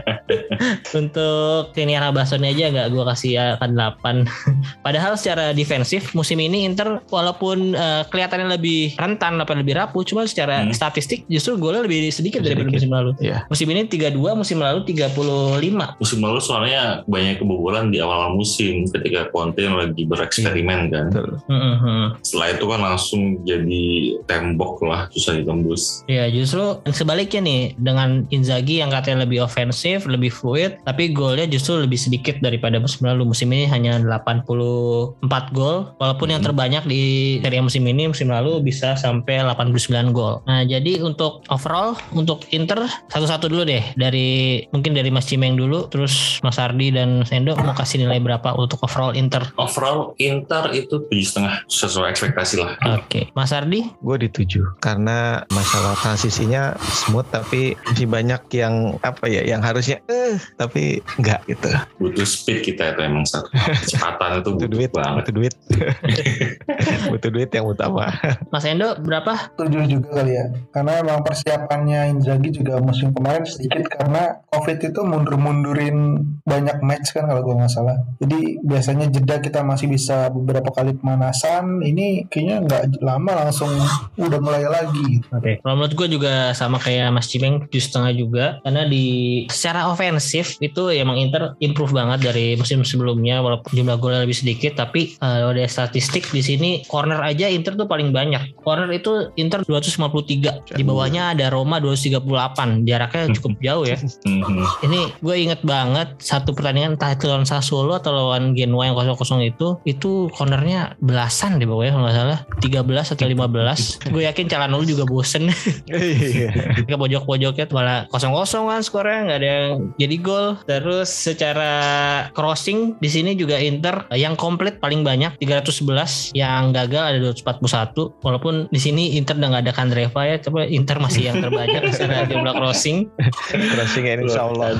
untuk sini Basoni aja nggak gue kasih akan 8 Padahal secara defensif musim ini Inter walaupun eh, kelihatannya lebih rentan apa lebih rapuh, cuma secara Hmm. statistik justru golnya lebih sedikit daripada Sedikit. musim lalu. Iya. Musim ini 32, musim lalu 35. Musim lalu soalnya banyak kebobolan di awal musim ketika Conte lagi bereksperimen kan. Betul. Mhm. Setelah itu kan langsung jadi tembok lah susah ditembus. Ya justru sebaliknya nih dengan Inzaghi yang katanya lebih ofensif, lebih fluid, tapi golnya justru lebih sedikit daripada musim lalu. Musim ini hanya 84 gol, walaupun yang Hmm. terbanyak di seri musim ini musim lalu bisa sampai 89 gol. Nah jadi untuk overall untuk Inter satu-satu dulu deh dari mungkin dari Mas Cimeng dulu, terus Mas Ardi dan Sendo mau kasih nilai berapa untuk overall Inter? Overall Inter itu tujuh setengah sesuai ekspektasi lah. Oke, Mas Ardi? Gue di tujuh karena masalah transisinya smooth tapi masih banyak yang apa ya yang harusnya eh tapi enggak gitu. Butuh speed kita itu emang satu. Kecepatan itu Butuh butuh duit, banget. butuh duit. butuh duit yang utama. Mas Endo berapa? Tujuh juga kali ya. Karena emang persiapannya Inzaghi juga musim kemarin sedikit karena COVID itu mundur-mundurin banyak match kan kalau gue nggak salah. Jadi biasanya jeda kita masih bisa beberapa kali pemanasan. Ini kayaknya nggak lama langsung udah mulai lagi. Oke. Kalau menurut gue juga sama kayak Mas Cimeng tujuh setengah juga karena di secara ofensif itu emang Inter improve banget dari musim sebelumnya walaupun jumlah golnya lebih sedikit tapi kalau dari statistik di sini corner aja Inter tuh paling banyak. Corner itu Inter 253. Di bawahnya ada Roma 238. Jaraknya cukup jauh ya. Mhm. Ini gue inget banget satu pertandingan entah itu lawan Sassuolo atau lawan Genoa yang 0-0 itu itu cornernya belasan di bawahnya kalau nggak salah 13 atau 15 gue yakin Calhanoglu juga bosen Iya. ke pojok-pojoknya malah kosong-kosong kan skornya nggak ada yang jadi gol terus secara crossing di sini juga Inter yang komplit paling banyak 311 yang gagal ada 241 walaupun di sini Inter udah nggak ada Kandreva ya coba Inter masih yang terbanyak secara jumlah crossing Crossing ya, insya Allah.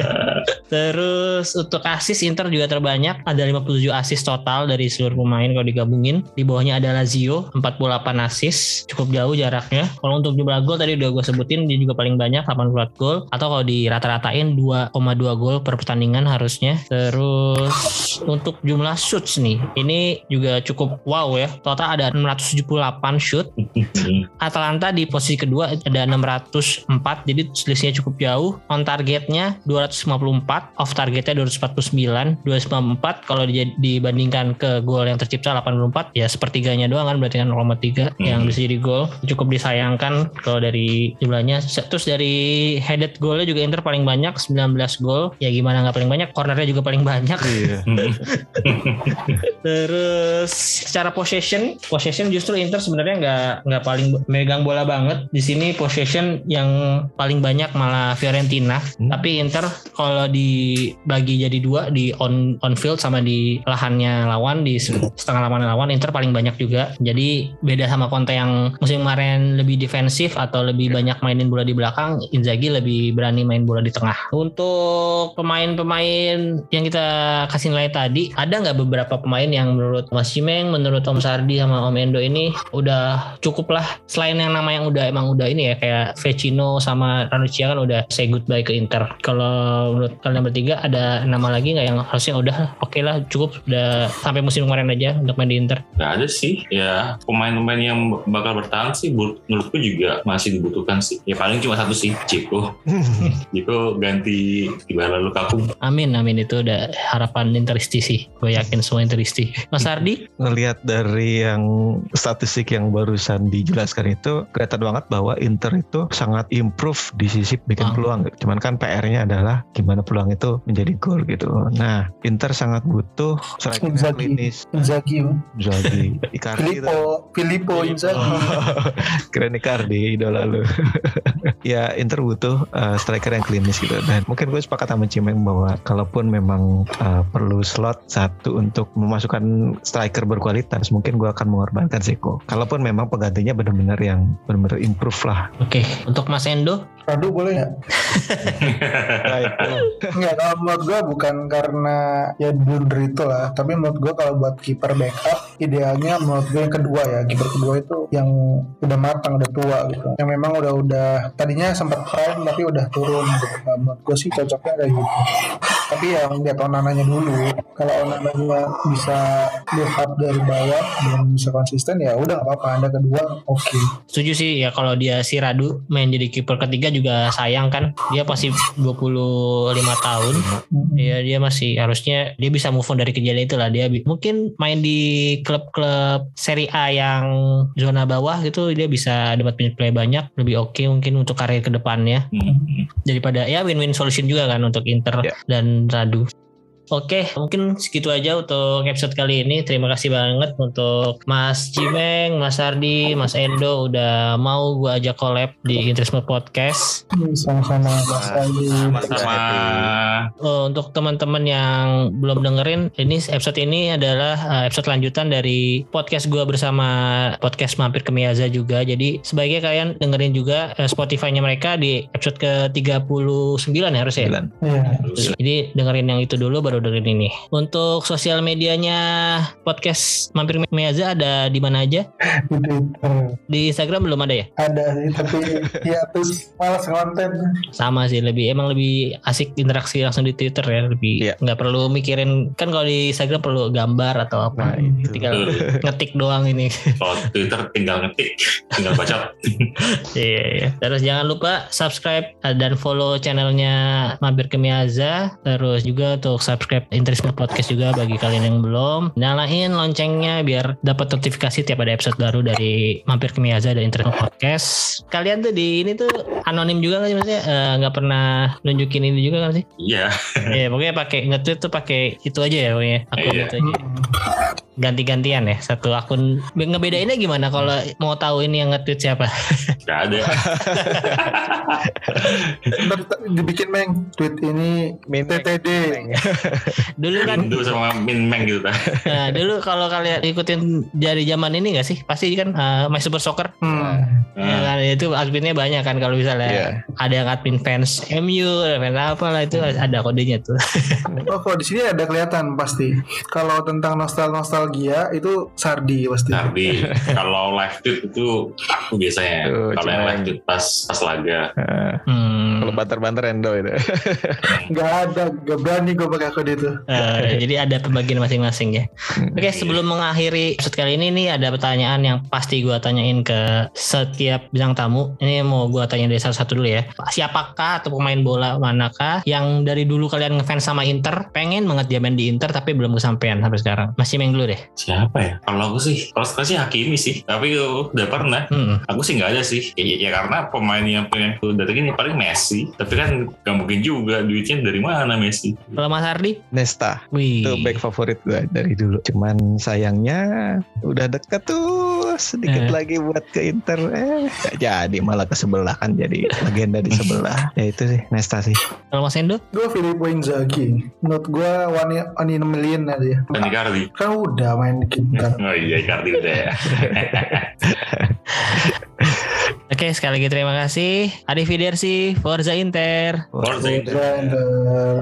Terus untuk asis Inter juga terbanyak ada 57 asis total dari seluruh pemain kalau digabungin. Di bawahnya ada Lazio 48 asis, cukup jauh jaraknya. Kalau untuk jumlah gol tadi udah gue sebutin dia juga paling banyak 84 gol atau kalau dirata-ratain 2,2 gol per pertandingan harusnya. Terus untuk jumlah shoots nih, ini juga cukup wow ya. Total ada 678 shoot Atalanta di posisi kedua ada 604 jadi selisihnya cukup jauh on targetnya 254 off targetnya 249 294 kalau di- dibandingkan ke gol yang tercipta 84 ya sepertiganya doang kan berarti kan 0,3 yang Hmm. bisa jadi gol cukup disayangkan kalau dari jumlahnya terus dari headed golnya juga Inter paling banyak 19 gol ya gimana nggak paling banyak cornernya juga paling banyak Iya. Terus secara possession, possession justru Inter sebenarnya nggak nggak paling megang bola banget. Di sini possession yang paling banyak malah Fiorentina. Hmm. Tapi Inter kalau dibagi jadi dua di on on field sama di lahannya lawan di setengah lawan lawan Inter paling banyak juga. Jadi beda sama Conte yang musim kemarin lebih defensif atau lebih lebih banyak mainin bola di belakang, Inzaghi lebih berani main bola di tengah. Untuk pemain-pemain yang kita kasih nilai tadi, ada nggak beberapa pemain yang menurut Mas Cimeng, menurut Om Sardi sama Om Endo ini udah cukup lah. Selain yang nama yang udah emang udah ini ya kayak Vecino sama Ranuccia kan udah say goodbye ke Inter. Kalau menurut kalian bertiga ada nama lagi nggak yang harusnya udah oke lah cukup udah sampai musim kemarin aja untuk main di Inter? Gak ada sih. Ya pemain-pemain yang bakal bertahan sih menurutku juga masih dibutuhkan sih. Ya paling cuma satu sih, Ciko. Ciko ganti Dybala Lukaku. Amin amin itu udah harapan Interisti sih. Gue yakin semua Interisti. Mas Ardi? ngelihat dari yang statistik yang barusan dijelaskan itu kelihatan banget bahwa Inter itu sangat improve di sisi bikin Ah. peluang. Cuman kan PR-nya adalah gimana peluang itu menjadi gol gitu. Nah, Inter sangat butuh striker Inzaghi. klinis. Inzaghi, Zaghi, Icardi. Filippo, Filippo Inzaghi. Keren Icardi idola lu. ya Inter butuh uh, striker yang klinis gitu dan mungkin gue sepakat sama Cimeng bahwa kalaupun memang uh, perlu slot satu untuk memasukkan striker berkualitas mungkin gue akan mengorbankan Seko. Kalaupun memang penggantinya benar-benar yang benar-benar improve lah. Oke, untuk Mas Endo? Aduh boleh nggak? Enggak, kalau menurut gue bukan karena ya blunder itu lah. Tapi menurut gue kalau buat kiper backup, idealnya menurut gue yang kedua ya. Kiper kedua itu yang udah matang, udah tua gitu. Yang memang udah udah tadinya sempat prime tapi udah turun gitu. Nah, menurut gue sih cocoknya kayak gitu. Tapi yang lihat onananya dulu. Kalau onananya bisa up dari bawah dan bisa konsisten ya udah nggak apa-apa. Anda kedua oke. Setuju sih ya kalau dia si Radu main jadi kiper ketiga juga sayang kan. Dia pasti 25 tahun. Mm-mm. Ya dia masih harusnya dia bisa move on dari kejadian itu lah. Dia mungkin main di klub-klub Serie A yang zona bawah gitu dia bisa dapat minute play banyak lebih oke mungkin untuk karir ke depannya Hmm. daripada ya win-win solution juga kan untuk Inter Ya. dan Radu. Oke, mungkin segitu aja untuk episode kali ini. Terima kasih banget untuk Mas Cimeng, Mas Ardi, Mas Endo udah mau gua ajak collab di Interisme Podcast. Sama-sama Mas Andi. Sama-sama. Oh, untuk teman-teman yang belum dengerin, ini episode ini adalah uh, episode lanjutan dari podcast gua bersama podcast Mampir ke Miyaza juga. Jadi sebaiknya kalian dengerin juga uh, Spotify-nya mereka di episode ke-39 ya harusnya. ya? Sembilan. Iya. Jadi dengerin yang itu dulu baru dengerin ini. Untuk sosial medianya podcast Mampir Miyaza ada di mana aja? Di Twitter. Di Instagram belum ada ya? ada sih tapi ya terus malas konten Sama sih lebih emang lebih asik interaksi langsung di Twitter ya lebih Iya. nggak perlu mikirin kan kalau di Instagram perlu gambar atau apa Nah, itu. tinggal ngetik doang ini Kalau Twitter tinggal ngetik, tinggal baca. iya iya. terus jangan lupa subscribe dan follow channelnya Mampir ke Miyaza terus juga untuk subscribe Interisme Podcast juga bagi kalian yang belum nyalain loncengnya biar dapat notifikasi tiap ada episode baru dari Mampir ke Miyaza dan Interisme Podcast kalian tuh di ini tuh anonim juga nggak sih maksudnya Eh, nggak pernah nunjukin ini juga kan sih Iya. Iya pokoknya pakai nge-tweet tuh pakai itu aja ya pokoknya akun Iya. itu aja. Ganti-gantian ya satu akun. Be- Ngebedainnya gimana kalau mau tahu ini yang nge-tweet siapa? Gak ada. Dibikin meng tweet ini TTD Dulu kan Indo sama Min Meng gitu. Tah. nah, dulu kalau kalian ikutin dari zaman ini gak sih? Pasti kan uh, My Super Soccer hmm. ya kan itu adminnya banyak kan kalau misalnya Iya. ada yang admin fans MU, ada fans apa lah itu ada kodenya tuh. oh kalau di sini ada kelihatan pasti kalau tentang nostal nostalgia itu Sardi pasti Tapi kalau live tweet itu aku biasanya. Tuh, Kalau yang live tweet pas pas laga. Nah, Hmm. Kalau banter-banter Endo itu. nggak ada nggak berani gue pakai akun itu Eh, jadi ada pembagian masing-masing ya. Oke, sebelum mengakhiri episode kali ini nih ada pertanyaan yang pasti gua tanyain ke setiap bintang tamu. Ini mau gua tanya dari satu-satu dulu ya. Siapakah atau pemain bola manakah yang dari dulu kalian ngefans sama Inter, pengen banget dia main di Inter tapi belum kesampaian sampai sekarang? Masih main dulu deh. Siapa ya? Kalau aku sih, kalau sekarang sih Hakimi sih. Tapi udah pernah. Hmm. Aku sih nggak ada sih. Ya, ya karena pemain yang pengen aku datengin ya paling Messi. Tapi kan gak mungkin juga duitnya dari mana Messi. Kalau Mas Ardi? Nesta. Wih. Itu back favorit gue dari dulu. Cuman sayangnya udah deket tuh sedikit Eh. lagi buat ke Inter. Eh gak jadi malah ke sebelah kan jadi legenda di sebelah. ya itu sih Nesta sih. Kalau Mas Endo? gue Filippo Inzaghi menurut gue one, one in a million aja Dan Icardi. kan udah main di Inter Oh iya Icardi udah ya. Oke, sekali lagi terima kasih. Adi Fidersi, Forza Inter. Forza Inter. Dan, eh,